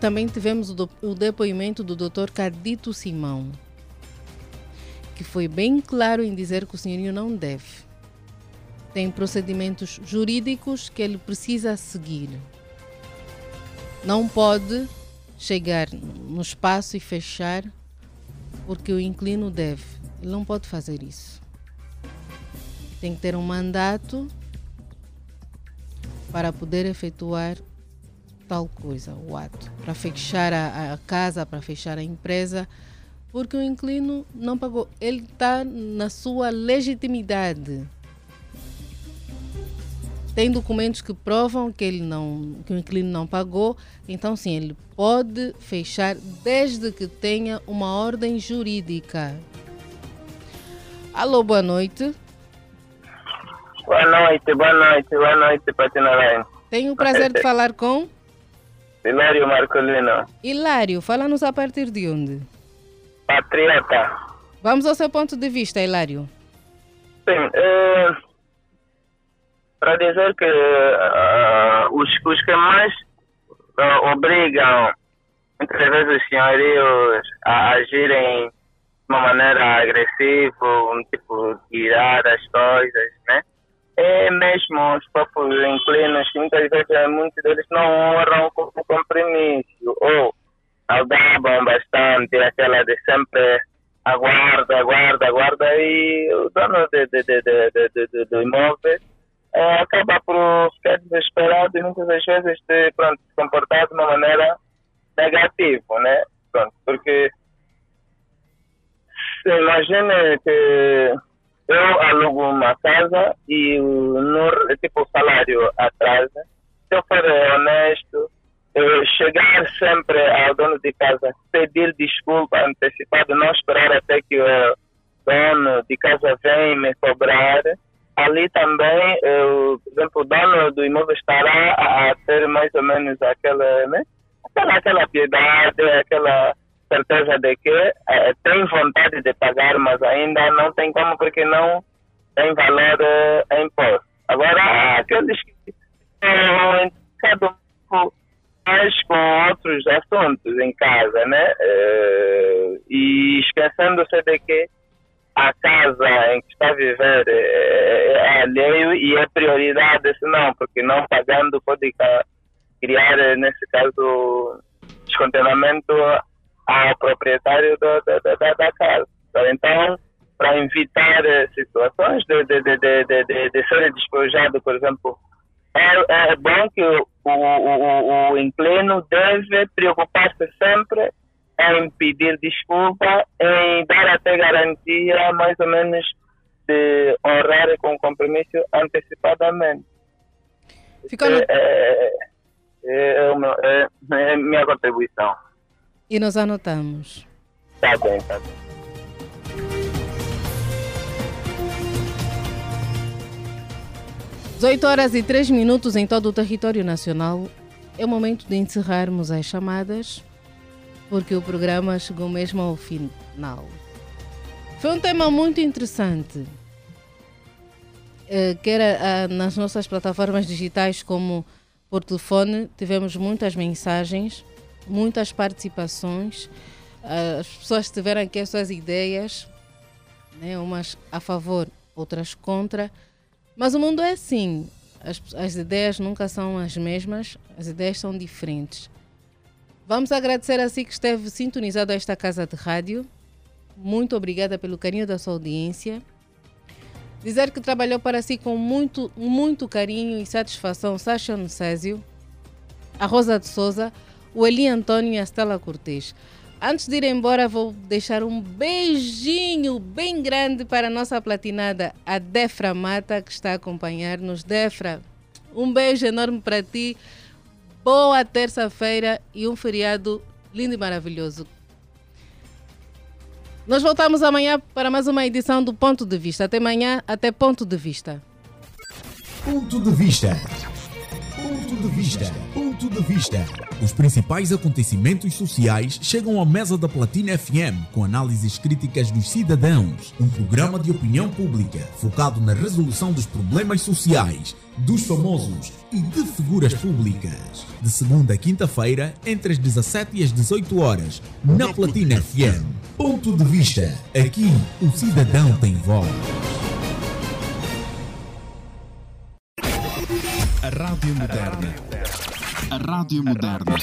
Também tivemos o, do, o depoimento do Dr. Cadito Simão, que foi bem claro em dizer que o senhorinho não deve. Tem procedimentos jurídicos que ele precisa seguir. Não pode chegar no espaço e fechar porque o inclino deve. Ele não pode fazer isso. Tem que ter um mandato para poder efetuar tal coisa, o ato, para fechar a, a casa, para fechar a empresa, porque o inclino não pagou. Ele está na sua legitimidade. Tem documentos que provam que ele não, que o inquilino não pagou, então sim, ele pode fechar desde que tenha uma ordem jurídica. Alô, boa noite. Boa noite, boa noite, boa noite, Patina Tenho o prazer de falar com Hilário Marcolino. Hilário, fala-nos a partir de onde? Patriota. Vamos ao seu ponto de vista, Hilário. Sim, é, para dizer que uh, os, os que mais uh, obrigam, muitas vezes, os senhorios a agirem de uma maneira agressiva, um tipo, tirar as coisas, né? é mesmo os próprios inquilinos que muitas vezes muitos deles não honram com o compromisso ou audabam bastante aquela de sempre aguarda, aguarda, aguarda e o dono de, de, de, de, de, de do imóvel é, acaba por ficar desesperado e muitas das vezes de, pronto, se comportar de uma maneira negativa, né? Pronto, porque imagine que eu alugo uma casa e no tipo o salário atrasa. Se eu for honesto, eu chegar sempre ao dono de casa, pedir desculpa antecipado, não esperar até que o dono de casa venha me cobrar. Ali também, eu, por exemplo, o dono do imóvel estará a ter mais ou menos aquela, né? aquela, aquela piedade, aquela certeza de que é, tem vontade de pagar, mas ainda não tem como porque não tem valor é, em imposto. Agora, aqueles que estão interessados mais com outros assuntos em casa, né? É, e esquecendo-se de que a casa em que está a viver é, é alheio e é prioridade, senão, porque não pagando pode criar, nesse caso, descontentamento ao proprietário do, da, da, da, casa. Então, para evitar eh, situações de, de, de, de, de, de ser despojado, por exemplo, é, é bom que o, o, o, o inclino deve preocupar-se sempre em pedir desculpa, em dar até garantia, mais ou menos, de honrar com compromisso antecipadamente. Ficou no... é, é, é, é, é minha contribuição. E nós anotamos. Tá bem, tá bem. Dezoito horas e três minutos em todo o território nacional. É o momento de encerrarmos as chamadas, porque o programa chegou mesmo ao final. Foi um tema muito interessante. Eh, quer ah, nas nossas plataformas digitais como por telefone, tivemos muitas mensagens muitas participações. Ah, as pessoas tiveram aqui as suas ideias, né? umas a favor, outras contra. Mas o mundo é assim. As, as ideias nunca são as mesmas, as ideias são diferentes. Vamos agradecer a si que esteve sintonizado a esta casa de rádio. Muito obrigada pelo carinho da sua audiência. Dizer que trabalhou para si com muito, muito carinho e satisfação Sasha Nucésio, a Rosa de Souza, o Eli Antônio e a Stella Cortês. Antes de ir embora, vou deixar um beijinho bem grande para a nossa platinada, a Defra Mata, que está a acompanhar-nos. Defra, um beijo enorme para ti. Boa terça-feira e um feriado lindo e maravilhoso. Nós voltamos amanhã para mais uma edição do Ponto de Vista. Até amanhã, até Ponto de Vista. Ponto de Vista. Ponto de Vista. Ponto de Vista. Os principais acontecimentos sociais chegam à mesa da Platina FM com análises críticas dos cidadãos. Um programa de opinião pública focado na resolução dos problemas sociais, dos famosos e de figuras públicas. De segunda a quinta-feira, entre as 17 e as 18 horas, na Platina FM. Ponto de Vista. Aqui, o cidadão tem voz. A Rádio Moderna. A Rádio Moderna.